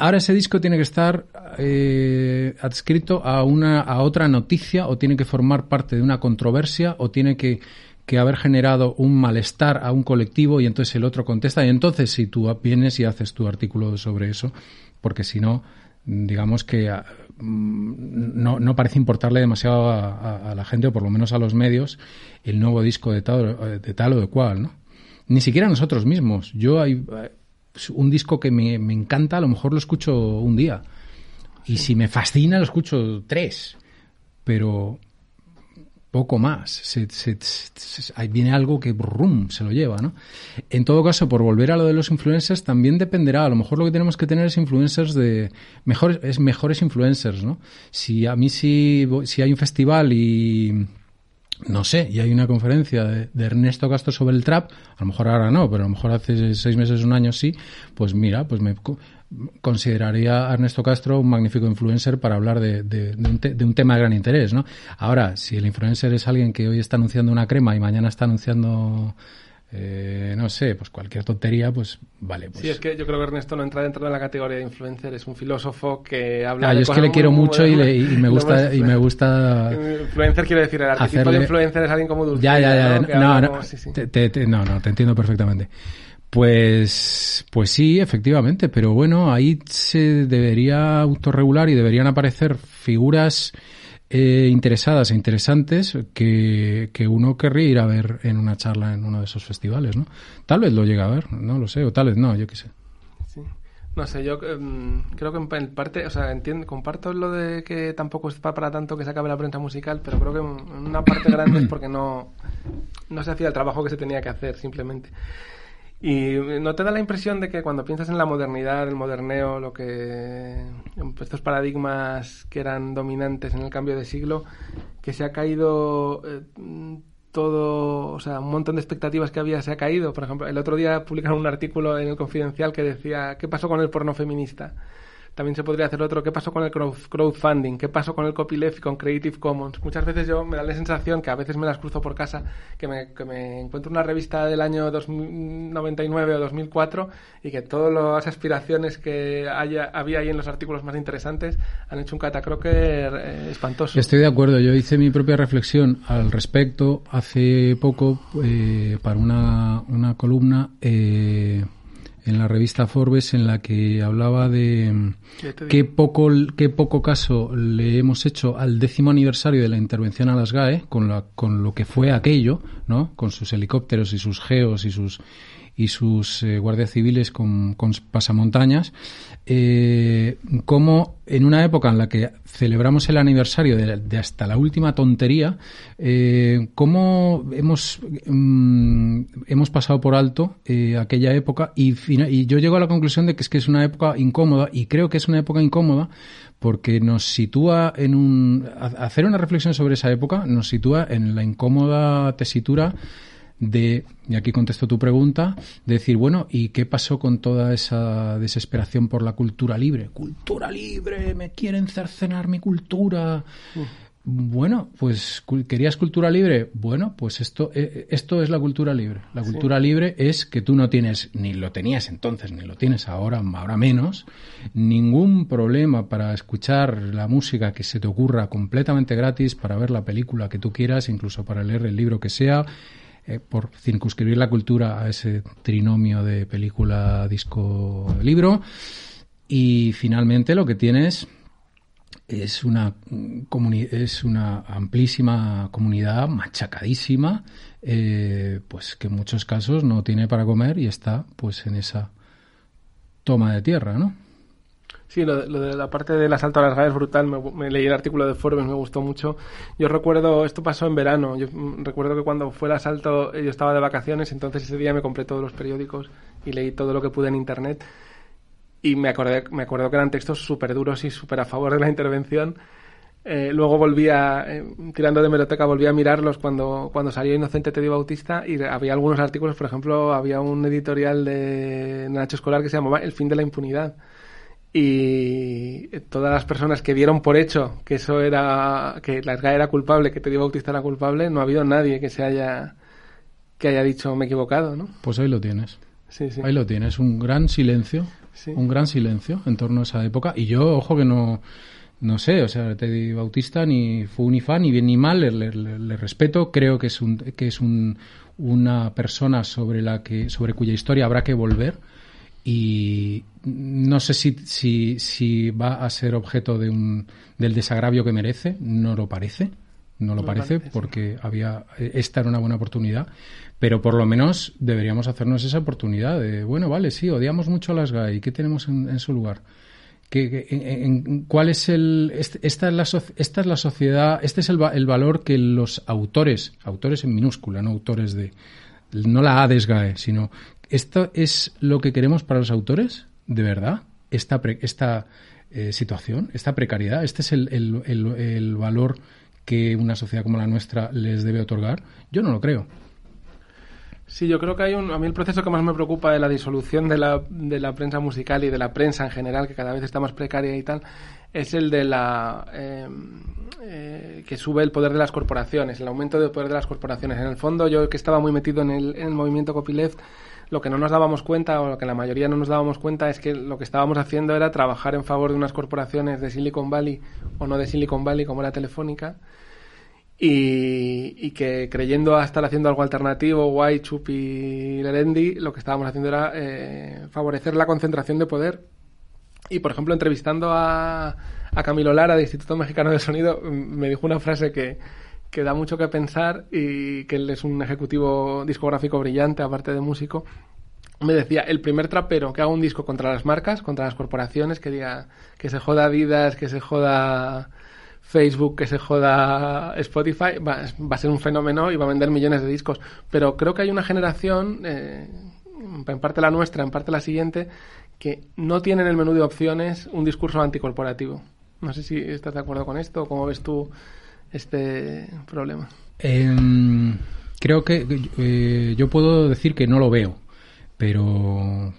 D: ahora ese disco tiene que estar eh, adscrito a una a otra noticia o tiene que formar parte de una controversia o tiene que, que haber generado un malestar a un colectivo y entonces el otro contesta y entonces si tú vienes y haces tu artículo sobre eso porque si no digamos que ah, mm, no, no, parece importarle demasiado a, la gente o por lo menos a los medios el nuevo disco de tal, de tal o de cual ¿no? ni siquiera nosotros mismos yo hay un disco que me, me, encanta, a lo mejor lo escucho un día. Y si me fascina, lo escucho tres. Pero poco más. Se, ahí viene algo que brum, se lo lleva, ¿no? En todo caso, por volver a lo de los influencers, también dependerá. A lo mejor lo que tenemos que tener es influencers de mejores, es mejores influencers, ¿no? Si a mí si, si hay un festival y no sé, y hay una conferencia de, Ernesto Castro sobre el trap, a lo mejor ahora no, pero a lo mejor hace seis meses, un año sí, pues mira, pues me consideraría a Ernesto Castro un magnífico influencer para hablar de, de, un, un, tema de gran interés, ¿no? Ahora, si el influencer es alguien que hoy está anunciando una crema y mañana está anunciando Eh, no sé, pues cualquier tontería, pues vale. Pues...
C: Sí, es que yo creo que Ernesto no entra dentro de la categoría de influencer, es un filósofo que habla
D: Ah,
C: de
D: yo es que le quiero mucho y, le- y me gusta y me gusta
C: Influencer quiere decir, el arquetipo
D: hacerle-
C: de influencer es alguien como Dulce.
D: ya ya ya
C: ¿no?
D: No,
C: habla
D: no,
C: como- sí, sí.
D: te- te- te- no no te entiendo perfectamente pues pues sí efectivamente pero bueno ahí se debería autorregular y deberían aparecer figuras eh, interesadas e interesantes que, que uno querría ir a ver en una charla en uno de esos festivales no tal vez lo llegue a ver no lo sé o tal vez no yo qué sé.
C: No sé, yo em, creo que en pa- en parte, o sea, entiendo, comparto lo de que tampoco es pa- para tanto que se acabe la prensa musical, pero creo que una parte grande es porque no, no se hacía el trabajo que se tenía que hacer, simplemente. Y no te da la impresión de que cuando piensas en la modernidad, el moderneo, lo que estos paradigmas que eran dominantes en el cambio de siglo, que se ha caído eh, todo, o sea, un montón de expectativas que había se ha caído. Por ejemplo, el otro día publicaron un artículo en el Confidencial que decía ¿qué pasó con el porno feminista? También se podría hacer otro, ¿qué pasó con el crowd- crowdfunding? ¿Qué pasó con el copyleft y con Creative Commons? Muchas veces yo me da la sensación que a veces me las cruzo por casa, que me, que me encuentro una revista del año 2099 o 2004 y que todas las aspiraciones que haya, había ahí en los artículos más interesantes han hecho un catacroker eh, espantoso.
D: Estoy de acuerdo. Yo hice mi propia reflexión al respecto hace poco eh, para una, una columna eh, en la revista Forbes en la que hablaba de qué poco, qué poco caso le hemos hecho al décimo aniversario de la intervención a las GAE con, la, con lo que fue aquello, ¿no? Con sus helicópteros y sus geos y sus y sus eh, guardias civiles con, pasamontañas, eh, como en una época en la que celebramos el aniversario de, de hasta la última tontería, eh, cómo hemos, mm, hemos pasado por alto eh, aquella época y, y yo llego a la conclusión de que es que es una época incómoda y creo que es una época incómoda porque nos sitúa en un... ha- Hacer una reflexión sobre esa época nos sitúa en la incómoda tesitura de, y aquí contesto tu pregunta, de decir, bueno, ¿y qué pasó con toda esa desesperación por la cultura libre? Cultura libre, me quieren cercenar mi cultura. Bueno, pues querías cultura libre. Bueno, pues esto, eh, esto es la cultura libre. La cultura libre es que tú no tienes, ni lo tenías entonces, ni lo tienes ahora, ahora menos, ningún problema para escuchar la música que se te ocurra completamente gratis, para ver la película que tú quieras, incluso para leer el libro que sea, eh, por circunscribir la cultura a ese trinomio de película, disco, libro. Y finalmente lo que tienes es una es una amplísima comunidad machacadísima eh, pues que en muchos casos no tiene para comer y está pues en esa toma de tierra no
C: Sí, lo de, lo de la parte del asalto a las GAE es brutal. Me, leí el artículo de Forbes, me gustó mucho. Yo recuerdo, esto pasó en verano. Yo mm, recuerdo que cuando fue el asalto, eh, yo estaba de vacaciones, entonces ese día me compré todos los periódicos y leí todo lo que pude en internet. Y me acordé, me acuerdo que eran textos súper duros y súper a favor de la intervención. Eh, luego volví a, eh, tirando de meroteca, volví a mirarlos cuando, cuando salió Inocente Teddy Bautista y había algunos artículos, por ejemplo, había un editorial de Nacho Escolar que se llamaba El fin de la impunidad y todas las personas que dieron por hecho que eso era que la SGA era culpable, que Teddy Bautista era culpable, no ha habido nadie que se haya que haya dicho me he equivocado, ¿no?
D: pues ahí lo tienes
C: Sí, sí.
D: ahí lo tienes un gran silencio
C: Sí.
D: un gran silencio en torno a esa época y yo ojo que no no sé, o sea, Teddy Bautista ni fu ni fan, ni bien ni mal, le, le- le- le respeto, creo que es un que es un, una persona sobre la que sobre cuya historia habrá que volver y no sé si, si, si va a ser objeto de un, del desagravio que merece, no lo parece, no lo
C: No
D: parece, porque había eh, esta era una buena oportunidad, pero por lo menos deberíamos hacernos esa oportunidad de, bueno, vale, sí, odiamos mucho a las GAE, ¿qué tenemos en, en su lugar? ¿Qué- qué- en- en- ¿Cuál es el este- esta es la esta es la sociedad este es el, el valor que los autores autores en minúscula no autores de no la A de SGAE sino esto es lo que queremos para los autores de verdad esta pre- esta eh, situación esta precariedad este es el, el- el- el valor que una sociedad como la nuestra les debe otorgar. Yo no lo creo
C: Sí, yo creo que hay un... A mí el proceso que más me preocupa de la disolución de la, de la prensa musical y de la prensa en general, que cada vez está más precaria y tal, es el de la... Eh, eh, que sube el poder de las corporaciones, el aumento del poder de las corporaciones. En el fondo, yo que estaba muy metido en el, en el movimiento copyleft, lo que no nos dábamos cuenta, o lo que la mayoría no nos dábamos cuenta, es que lo que estábamos haciendo era trabajar en favor de unas corporaciones de Silicon Valley o no de Silicon Valley, como la Telefónica, y, y, que creyendo a estar haciendo algo alternativo, Guay, Chupi y Lerendi, lo que estábamos haciendo era eh, favorecer la concentración de poder. Y, por ejemplo, entrevistando a, a Camilo Lara de Instituto Mexicano del Sonido, me dijo una frase que, que da mucho que pensar y que él es un ejecutivo discográfico brillante, aparte de músico. Me decía, el primer trapero que haga un disco contra las marcas, contra las corporaciones, que diga que se joda Adidas, que se joda Facebook, que se joda Spotify, va, va, a ser un fenómeno y va a vender millones de discos. Pero creo que hay una generación, eh, en parte la nuestra, en parte la siguiente, que no tiene en el menú de opciones un discurso anticorporativo. No sé si estás de acuerdo con esto cómo ves tú este problema.
D: Eh, creo que eh, yo puedo decir que no lo veo, pero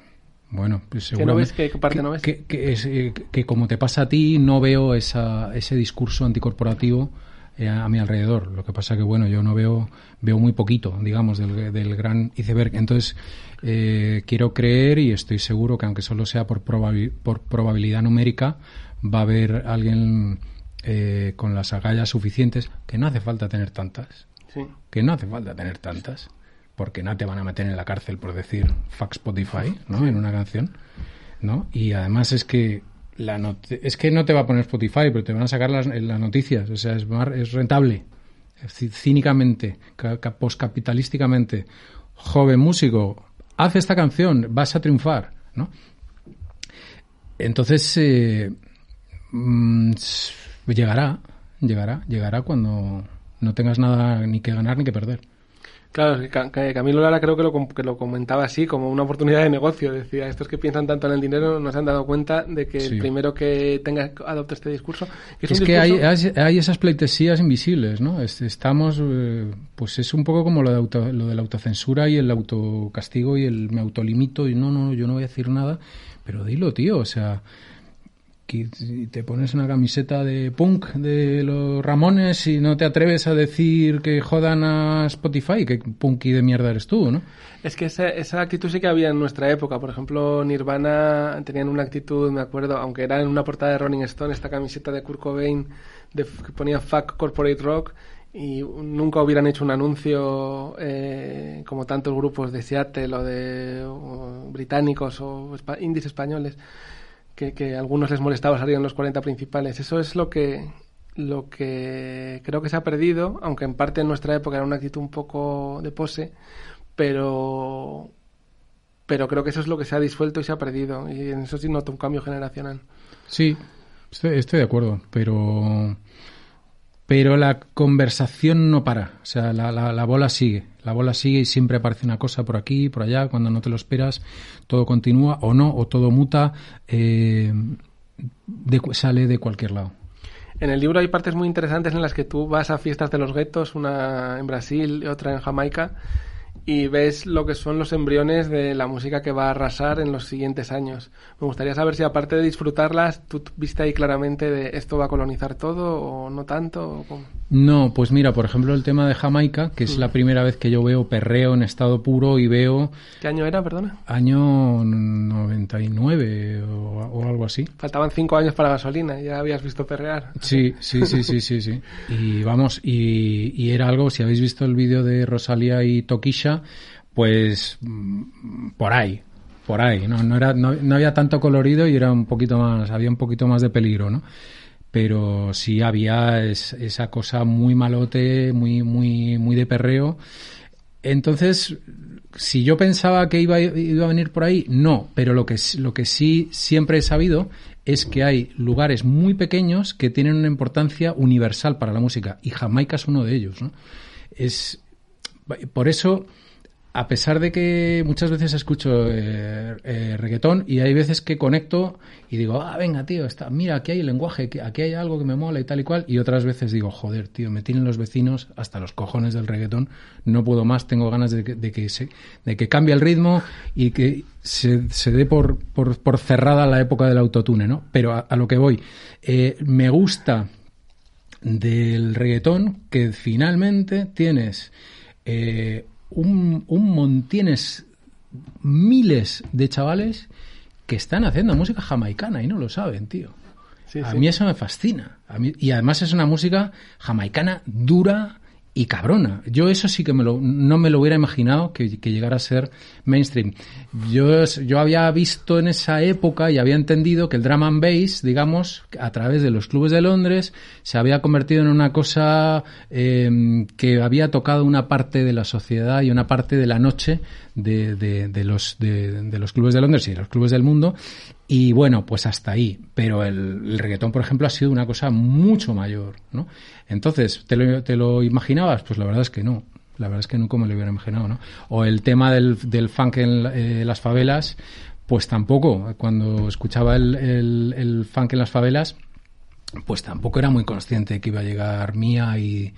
D: bueno, pues
C: ¿Qué no ves? ¿Qué parte no ves?
D: Que, que, es, eh, que, como te pasa a ti, no veo esa, ese discurso anticorporativo eh, a mi alrededor. Lo que pasa que, bueno, yo no veo, veo muy poquito, digamos, del, del gran iceberg. Entonces, eh, quiero creer y estoy seguro que aunque solo sea por, probabil, por probabilidad numérica, va a haber alguien eh, con las agallas suficientes, que no hace falta tener tantas.
C: Sí.
D: Que no hace falta tener tantas porque no te van a meter en la cárcel por decir fuck Spotify, ¿no? En una canción, ¿no? Y además es que la not es que no te va a poner Spotify, pero te van a sacar las, las noticias, o sea, es, es rentable, cínicamente, postcapitalísticamente, joven músico, haz esta canción, vas a triunfar, ¿no? Entonces, eh, mmm, llegará, llegará, llegará cuando no tengas nada ni que ganar ni que perder.
C: Claro, Camilo Lara creo que lo, que lo comentaba así, como una oportunidad de negocio. Decía, estos que piensan tanto en el dinero no se han dado cuenta de que sí. el primero que tenga adopte este discurso...
D: Que es, es que discurso... hay, hay, esas pleitesías invisibles, ¿no? Estamos, eh, pues es un poco como lo de, auto, lo de la autocensura y el autocastigo y el me autolimito y no, no, yo no voy a decir nada, pero dilo, tío, o sea y te pones una camiseta de punk de los Ramones y no te atreves a decir que jodan a Spotify, que punky de mierda eres tú, ¿no?
C: Es que esa, esa actitud sí que había en nuestra época. Por ejemplo, Nirvana tenían una actitud, me acuerdo, aunque era en una portada de Rolling Stone, esta camiseta de Kurt Cobain que ponía Fuck Corporate Rock y nunca hubieran hecho un anuncio eh, como tantos grupos de Seattle o de británicos o indies españoles que, a algunos les molestaba salir en los 40 principales. Eso es lo que, lo que creo que se ha perdido, aunque en parte en nuestra época era una actitud un poco de pose, pero, pero creo que eso es lo que se ha disuelto y se ha perdido. Y en eso sí noto un cambio generacional.
D: Sí, estoy, estoy de acuerdo, pero pero la conversación no para, o sea, la, la, bola sigue, la bola sigue y siempre aparece una cosa por aquí, por allá, cuando no te lo esperas, todo continúa o no, o todo muta, eh, de, sale de cualquier lado.
C: En el libro hay partes muy interesantes en las que tú vas a fiestas de los guetos, una en Brasil y otra en Jamaica, y ves lo que son los embriones de la música que va a arrasar en los siguientes años. Me gustaría saber si aparte de disfrutarlas, tú viste ahí claramente de esto va a colonizar todo o no tanto. O
D: no, pues mira, por ejemplo el tema de Jamaica, que es mm. la primera vez que yo veo perreo en estado puro y veo...
C: ¿Qué año era, perdona?
D: Año 99 o, o algo así.
C: Faltaban cinco años para gasolina, ya habías visto perrear.
D: Sí, sí, sí, sí, sí, sí. Y vamos, y, y era algo, si habéis visto el vídeo de Rosalía y Pues por ahí, por ahí, no, no, era, no, no, había tanto colorido y era un poquito más, había un poquito más de peligro, ¿no? Pero sí había es, esa cosa muy malote, muy, muy, muy de perreo. Entonces, si yo pensaba que iba, iba a venir por ahí, no, pero lo que, lo que sí siempre he sabido es que hay lugares muy pequeños que tienen una importancia universal para la música y Jamaica es uno de ellos, ¿no? Es, por eso a pesar de que muchas veces escucho eh, eh, reggaetón y hay veces que conecto y digo, ah, venga, tío, está, mira, aquí hay lenguaje, aquí hay algo que me mola y tal y cual, y otras veces digo, joder, tío, me tienen los vecinos hasta los cojones del reggaetón, no puedo más, tengo ganas de que, de que, se, de que cambie el ritmo y que se, se dé por, por, por, cerrada la época del autotune, ¿no? Pero a, lo que voy, eh, me gusta del reggaetón que finalmente tienes un, un tienes miles de chavales que están haciendo música jamaicana y no lo saben, tío.
C: Sí,
D: a
C: sí.
D: mí eso me fascina. A mí, y además es una música jamaicana dura y cabrona. Yo eso sí que me lo, no me lo hubiera imaginado que, que llegara a ser mainstream. Yo, yo había visto en esa época y había entendido que el drum and bass, digamos, a través de los clubes de Londres, se había convertido en una cosa eh, que había tocado una parte de la sociedad y una parte de la noche de, de, de los, de, de, los clubes de Londres y de los clubes del mundo. Y bueno, pues hasta ahí. Pero el, reggaetón, por ejemplo, ha sido una cosa mucho mayor, ¿no? Entonces, ¿te lo, ¿te lo, imaginabas? Pues la verdad es que no. La verdad es que nunca me lo hubiera imaginado, ¿no? O el tema del, del funk en eh, las favelas, pues tampoco. Cuando escuchaba el, el, el funk en las favelas, pues tampoco era muy consciente que iba a llegar Mía y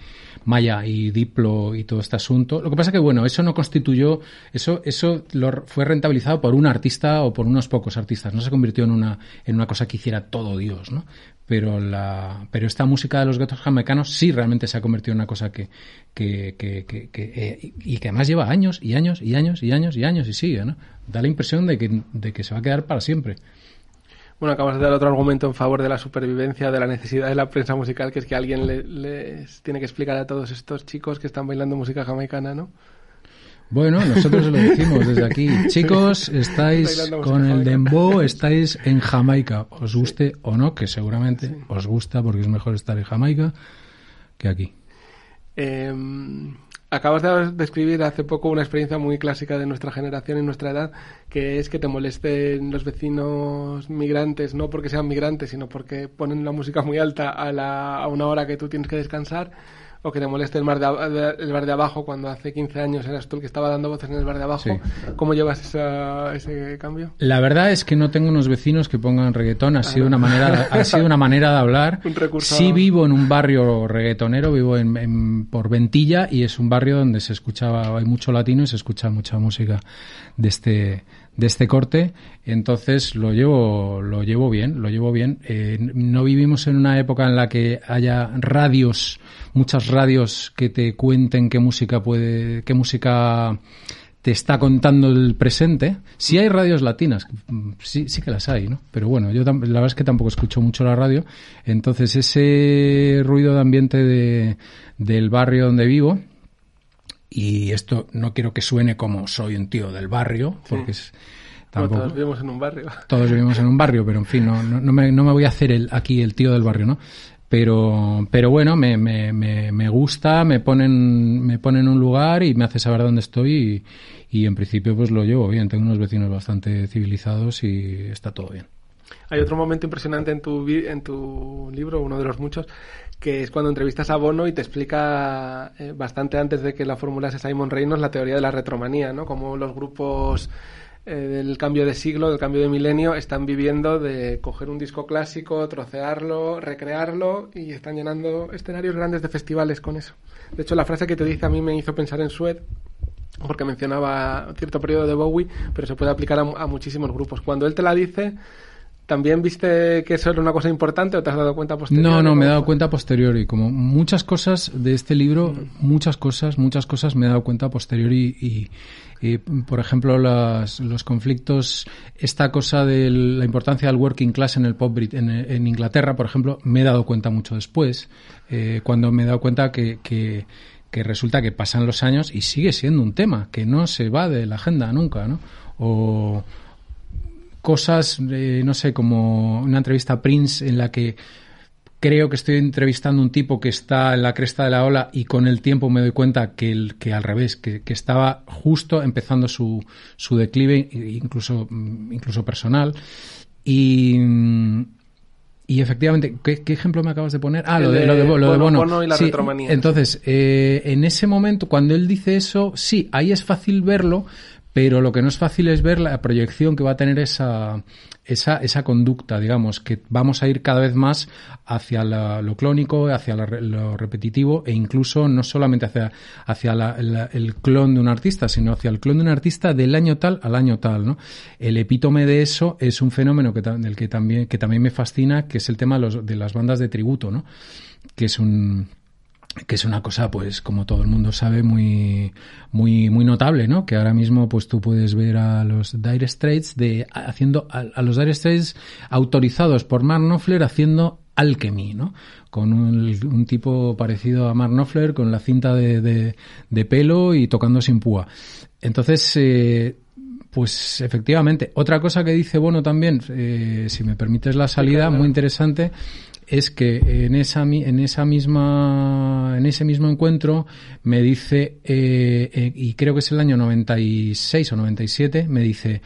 D: Maya y Diplo y todo este asunto. Lo que pasa que, bueno, eso no constituyó, eso, eso lo fue rentabilizado por un artista o por unos pocos artistas. No se convirtió en una, en una cosa que hiciera todo Dios, ¿no? Pero la, pero esta música de los guetos jamaicanos sí realmente se ha convertido en una cosa que, que, que, que, que eh, y que además lleva años y años y años y años y años y sigue, ¿no? Da la impresión de que, de que se va a quedar para siempre.
C: Bueno, acabas de dar otro argumento en favor de la supervivencia, de la necesidad de la prensa musical, que es que alguien le, les tiene que explicar a todos estos chicos que están bailando música jamaicana, ¿no?
D: Bueno, nosotros lo decimos desde aquí. Chicos, estáis con el dembow, estáis en Jamaica. Os guste o no, que seguramente sí. os gusta porque es mejor estar en Jamaica que aquí.
C: Eh, acabas de describir hace poco una experiencia muy clásica de nuestra generación y nuestra edad, que es que te molesten los vecinos migrantes, no porque sean migrantes, sino porque ponen la música muy alta a, la, a una hora que tú tienes que descansar, o que te moleste el, bar de, el bar de abajo cuando hace 15 años eras tú el que estaba dando voces en el bar de abajo. Sí. ¿Cómo llevas esa, ese cambio?
D: La verdad es que no tengo unos vecinos que pongan reggaetón, ha, ah, sido, no. una manera, ha sido una manera de hablar.
C: un recurso.
D: Sí vivo en un barrio reggaetonero, vivo en, en, por Ventilla y es un barrio donde se escuchaba, hay mucho latino y se escucha mucha música de este de este corte, entonces lo llevo, lo llevo bien, lo llevo bien. Eh, no vivimos en una época en la que haya radios, muchas radios que te cuenten qué música puede, qué música te está contando el presente. Sí hay radios latinas, sí, sí que las hay, ¿no? Pero bueno, yo la verdad es que tampoco escucho mucho la radio, entonces ese ruido de ambiente de, del barrio donde vivo, y esto no quiero que suene como soy un tío del barrio, porque
C: sí.
D: es...
C: Tampoco, todos vivimos en un barrio.
D: Todos vivimos en un barrio, pero en fin, no, no, no, me, no me voy a hacer el, aquí el tío del barrio, ¿no? Pero, pero bueno, me, me, me, me gusta, me ponen, me ponen en un lugar y me hace saber dónde estoy y, y en principio pues lo llevo bien. Tengo unos vecinos bastante civilizados y está todo bien.
C: Hay otro momento impresionante en tu, en tu libro, uno de los muchos, que es cuando entrevistas a Bono y te explica eh, bastante antes de que la formulase Simon Reynolds la teoría de la retromanía, ¿no? Como los grupos eh, del cambio de siglo, del cambio de milenio, están viviendo de coger un disco clásico, trocearlo, recrearlo y están llenando escenarios grandes de festivales con eso. De hecho, la frase que te dice a mí me hizo pensar en Sued, porque mencionaba cierto periodo de Bowie, pero se puede aplicar a, a muchísimos grupos. Cuando él te la dice, ¿También viste que eso era una cosa importante o te has dado cuenta posteriori?
D: No, no, me he dado cuenta posteriori. Como muchas cosas de este libro, mm. muchas cosas, muchas cosas me he dado cuenta posteriori y, y por ejemplo, las, los conflictos, esta cosa de la importancia del working class en el pop en, en Inglaterra, por ejemplo, me he dado cuenta mucho después, eh, cuando me he dado cuenta que, que que resulta que pasan los años y sigue siendo un tema, que no se va de la agenda nunca, ¿no? O, cosas, eh, no sé, como una entrevista a Prince en la que creo que estoy entrevistando a un tipo que está en la cresta de la ola y con el tiempo me doy cuenta que, el, que al revés, que, que estaba justo empezando su, su declive, incluso, incluso personal. Y, y efectivamente, ¿qué, qué ejemplo me acabas de poner? Ah, lo de,
C: de
D: lo de, lo de
C: Bono- y la
D: Sí,
C: retromanía.
D: Entonces, eh, en ese momento, cuando él dice eso, sí, ahí es fácil verlo, pero lo que no es fácil es ver la proyección que va a tener esa, esa, esa conducta, digamos, que vamos a ir cada vez más hacia lo clónico, hacia lo repetitivo e incluso no solamente hacia, hacia el clon de un artista, sino hacia el clon de un artista del año tal al año tal, ¿no? El epítome de eso es un fenómeno que, del que también, que también me fascina, que es el tema de, de las bandas de tributo, ¿no? Que es un, que es una cosa, pues, como todo el mundo sabe, muy, muy, muy notable, ¿no? Que ahora mismo, pues, tú puedes ver a los Dire Straits de, haciendo, a, a los Dire Straits autorizados por Mark Knopfler haciendo Alchemy, ¿no? Con un, un tipo parecido a Mark Knopfler, con la cinta de, de, de pelo y tocando sin púa. Entonces, eh, pues efectivamente, otra cosa que dice Bono también, eh, si me permites la salida, muy interesante, es que en esa en esa misma en ese mismo encuentro me dice eh, eh, y creo que es el año 96 o 97 me dice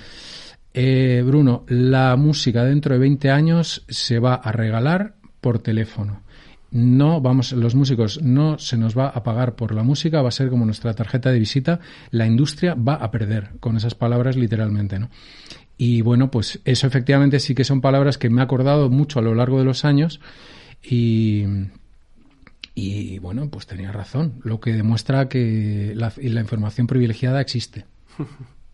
D: eh, Bruno la música dentro de 20 años se va a regalar por teléfono. No vamos los músicos no se nos va a pagar por la música va a ser como nuestra tarjeta de visita. La industria va a perder con esas palabras literalmente no y bueno, pues eso efectivamente sí que son palabras que me he acordado mucho a lo largo de los años y, y bueno, pues tenía razón, lo que demuestra que la, la información privilegiada existe.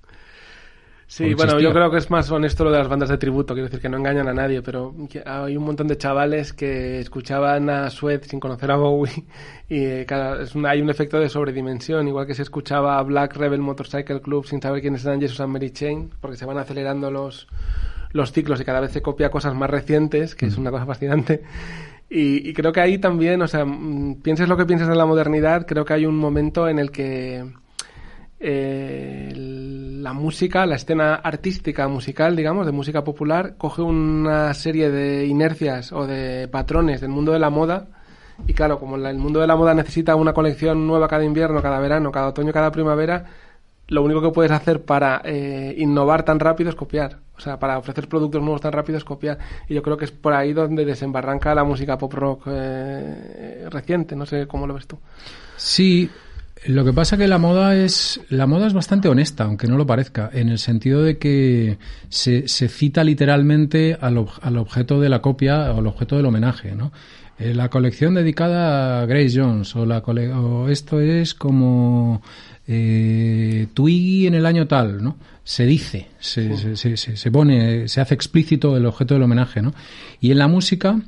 C: Sí, bueno, yo creo que es más honesto lo de las bandas de tributo, quiero decir que no engañan a nadie, pero hay un montón de chavales que escuchaban a Sweat sin conocer a Bowie y eh, cada- es un- hay un efecto de sobredimensión, igual que se escuchaba a Black Rebel Motorcycle Club sin saber quiénes eran Jesus and Mary Chain, porque se van acelerando los, los ciclos y cada vez se copia cosas más recientes, que es una cosa fascinante. Y, y creo que ahí también, o sea, mm, pienses lo que pienses de la modernidad, creo que hay un momento en el que eh, la música, la escena artística musical, digamos, de música popular, coge una serie de inercias o de patrones del mundo de la moda. Y claro, como el mundo de la moda necesita una colección nueva cada invierno, cada verano, cada otoño, cada primavera, lo único que puedes hacer para eh, innovar tan rápido es copiar. O sea, para ofrecer productos nuevos tan rápido es copiar. Y yo creo que es por ahí donde desembarranca la música pop rock eh, reciente. No sé cómo lo ves tú.
D: Sí, lo que pasa que la moda es la moda es bastante honesta, aunque no lo parezca, en el sentido de que se, se cita literalmente al, ob- al objeto de la copia o al objeto del homenaje, ¿no? Eh, la colección dedicada a Grace Jones o la cole- o esto es como eh, Twiggy en el año tal, ¿no? Se dice, se, se, se- se- se pone, se hace explícito el objeto del homenaje, ¿no? Y en la música,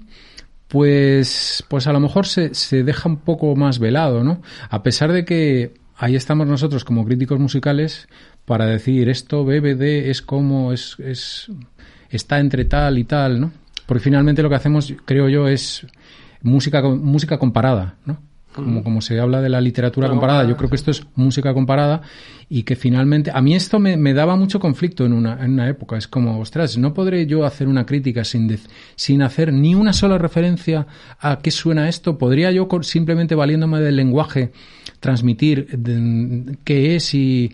D: pues, pues a lo mejor se, se deja un poco más velado, ¿no? A pesar de que ahí estamos nosotros como críticos musicales para decir esto bebe de es como es, es está entre tal y tal, ¿no? Porque finalmente lo que hacemos, creo yo, es música música comparada, ¿no? Como, como se habla de la literatura comparada, yo creo que esto es música comparada y que finalmente a mí esto me, me daba mucho conflicto en una, en una época. Es como, ostras, no podré yo hacer una crítica sin, dec- sin hacer ni una sola referencia a qué suena esto. ¿Podría yo simplemente valiéndome del lenguaje transmitir de- qué es y,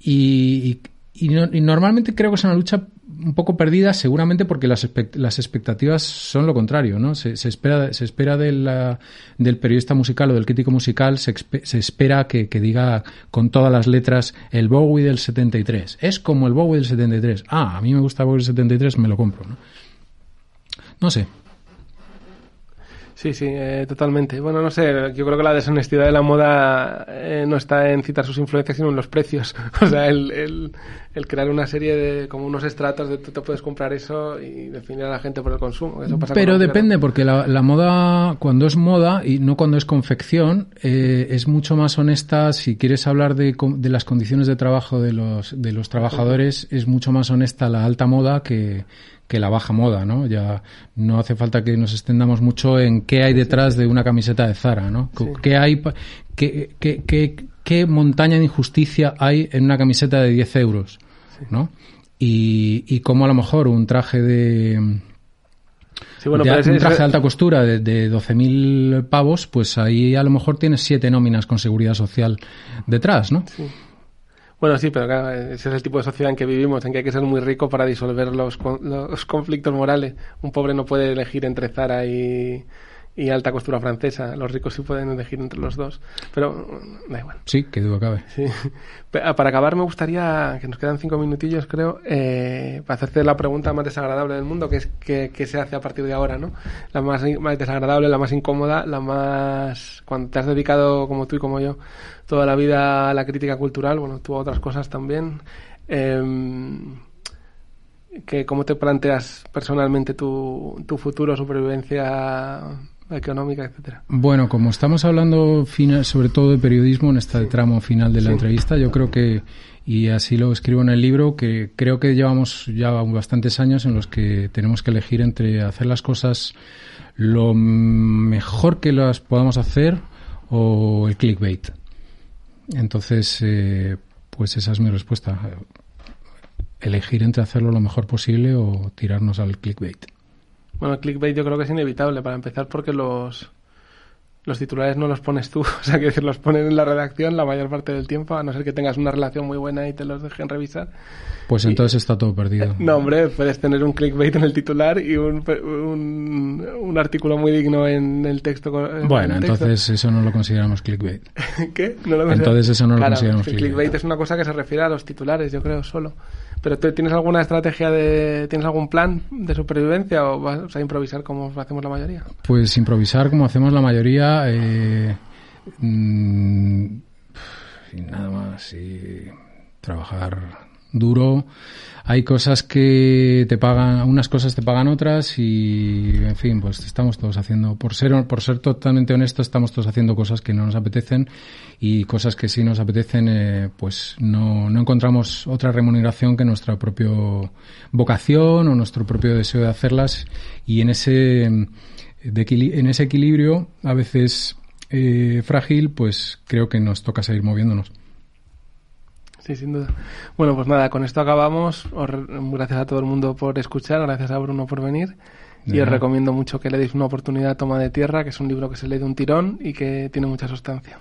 D: y, y, no- y normalmente creo que es una lucha un poco perdida seguramente porque las, las expectativas son lo contrario, ¿no? Se, se espera, se espera de la- del periodista musical o del crítico musical, se, se espera que, que diga con todas las letras el Bowie del 73. Es como el Bowie del 73. Ah, a mí me gusta Bowie del 73, me lo compro, ¿no? No sé.
C: Sí, sí, eh, totalmente. Bueno, no sé, yo creo que la deshonestidad de la moda eh, no está en citar sus influencias, sino en los precios. O sea, el, el, el crear una serie de, como unos estratos de tú te puedes comprar eso y definir a la gente por el consumo. Eso pasa
D: Pero depende, porque la, la moda, cuando es moda y no cuando es confección, eh, es mucho más honesta. Si quieres hablar de, de las condiciones de trabajo de los, de los trabajadores, es mucho más honesta la alta moda que, que la baja moda, ¿no? Ya no hace falta que nos extendamos mucho en qué hay detrás de una camiseta de Zara, ¿no?
C: Sí.
D: ¿Qué hay, qué, qué, qué, qué montaña de injusticia hay en una camiseta de 10 euros, ¿no? Y, y cómo a lo mejor un traje de,
C: Sí, bueno,
D: de-
C: pero ese-
D: un traje de alta costura de, de 12.000 pavos, pues ahí a lo mejor tienes siete nóminas con seguridad social detrás, ¿no?
C: Bueno, sí, pero claro, ese es el tipo de sociedad en que vivimos, en que hay que ser muy rico para disolver los, los conflictos morales. Un pobre no puede elegir entre Zara y, y alta costura francesa. Los ricos sí pueden elegir entre los dos. Pero mm, da igual.
D: Sí, que duda cabe.
C: Sí. Ah, Para acabar me gustaría, que nos quedan cinco minutillos creo, eh, para hacerte la pregunta más desagradable del mundo, que es qué, qué se hace a partir de ahora, ¿no? La más desagradable, la más incómoda, la más... Cuando te has dedicado, como tú y como yo, toda la vida a la crítica cultural, bueno, tú a otras cosas también, em, que ¿cómo te planteas personalmente tu, tu futuro, supervivencia económica, etcétera?
D: Bueno, como estamos hablando final, sobre todo de periodismo en este tramo final de la
C: Sí.
D: entrevista, yo creo que, y así lo escribo en el libro, que creo que llevamos ya bastantes años en los que tenemos que elegir entre hacer las cosas lo mejor que las podamos hacer o el clickbait. Entonces, eh, pues esa es mi respuesta. Elegir entre hacerlo lo mejor posible o tirarnos al clickbait.
C: Bueno, el clickbait yo creo que es inevitable para empezar porque los los titulares no los pones tú, o sea, que decir, los ponen en la redacción la mayor parte del tiempo, a no ser que tengas una relación muy buena y te los dejen revisar.
D: Pues
C: Y-
D: entonces está todo perdido.
C: No, hombre, puedes tener un clickbait en el titular y un, un, un artículo muy digno en el texto. en
D: Bueno,
C: el texto.
D: entonces eso no lo consideramos clickbait.
C: ¿Qué? ¿No lo
D: Entonces eso no lo consideramos clickbait.
C: clickbait es una cosa que se refiere a los titulares, yo creo, solo. Pero ¿tú ¿tienes alguna estrategia de... ¿Tienes algún plan de supervivencia o vas a improvisar como hacemos la mayoría?
D: Pues improvisar como hacemos la mayoría eh, mm, y nada más y trabajar duro. Hay cosas que te pagan, unas cosas te pagan otras y, en fin, pues estamos todos haciendo, por ser, por ser totalmente honestos, estamos todos haciendo cosas que no nos apetecen y cosas que sí nos apetecen, eh, pues no, no encontramos otra remuneración que nuestra propia vocación o nuestro propio deseo de hacerlas y en ese, de en ese equilibrio, a veces eh, frágil, pues creo que nos toca seguir moviéndonos.
C: Sí, sin duda. Bueno, pues nada, con esto acabamos. Os gracias a todo el mundo por escuchar, gracias a Bruno por venir. Y os recomiendo mucho que le deis una oportunidad a Toma de Tierra, que es un libro que se lee de un tirón y que tiene mucha sustancia.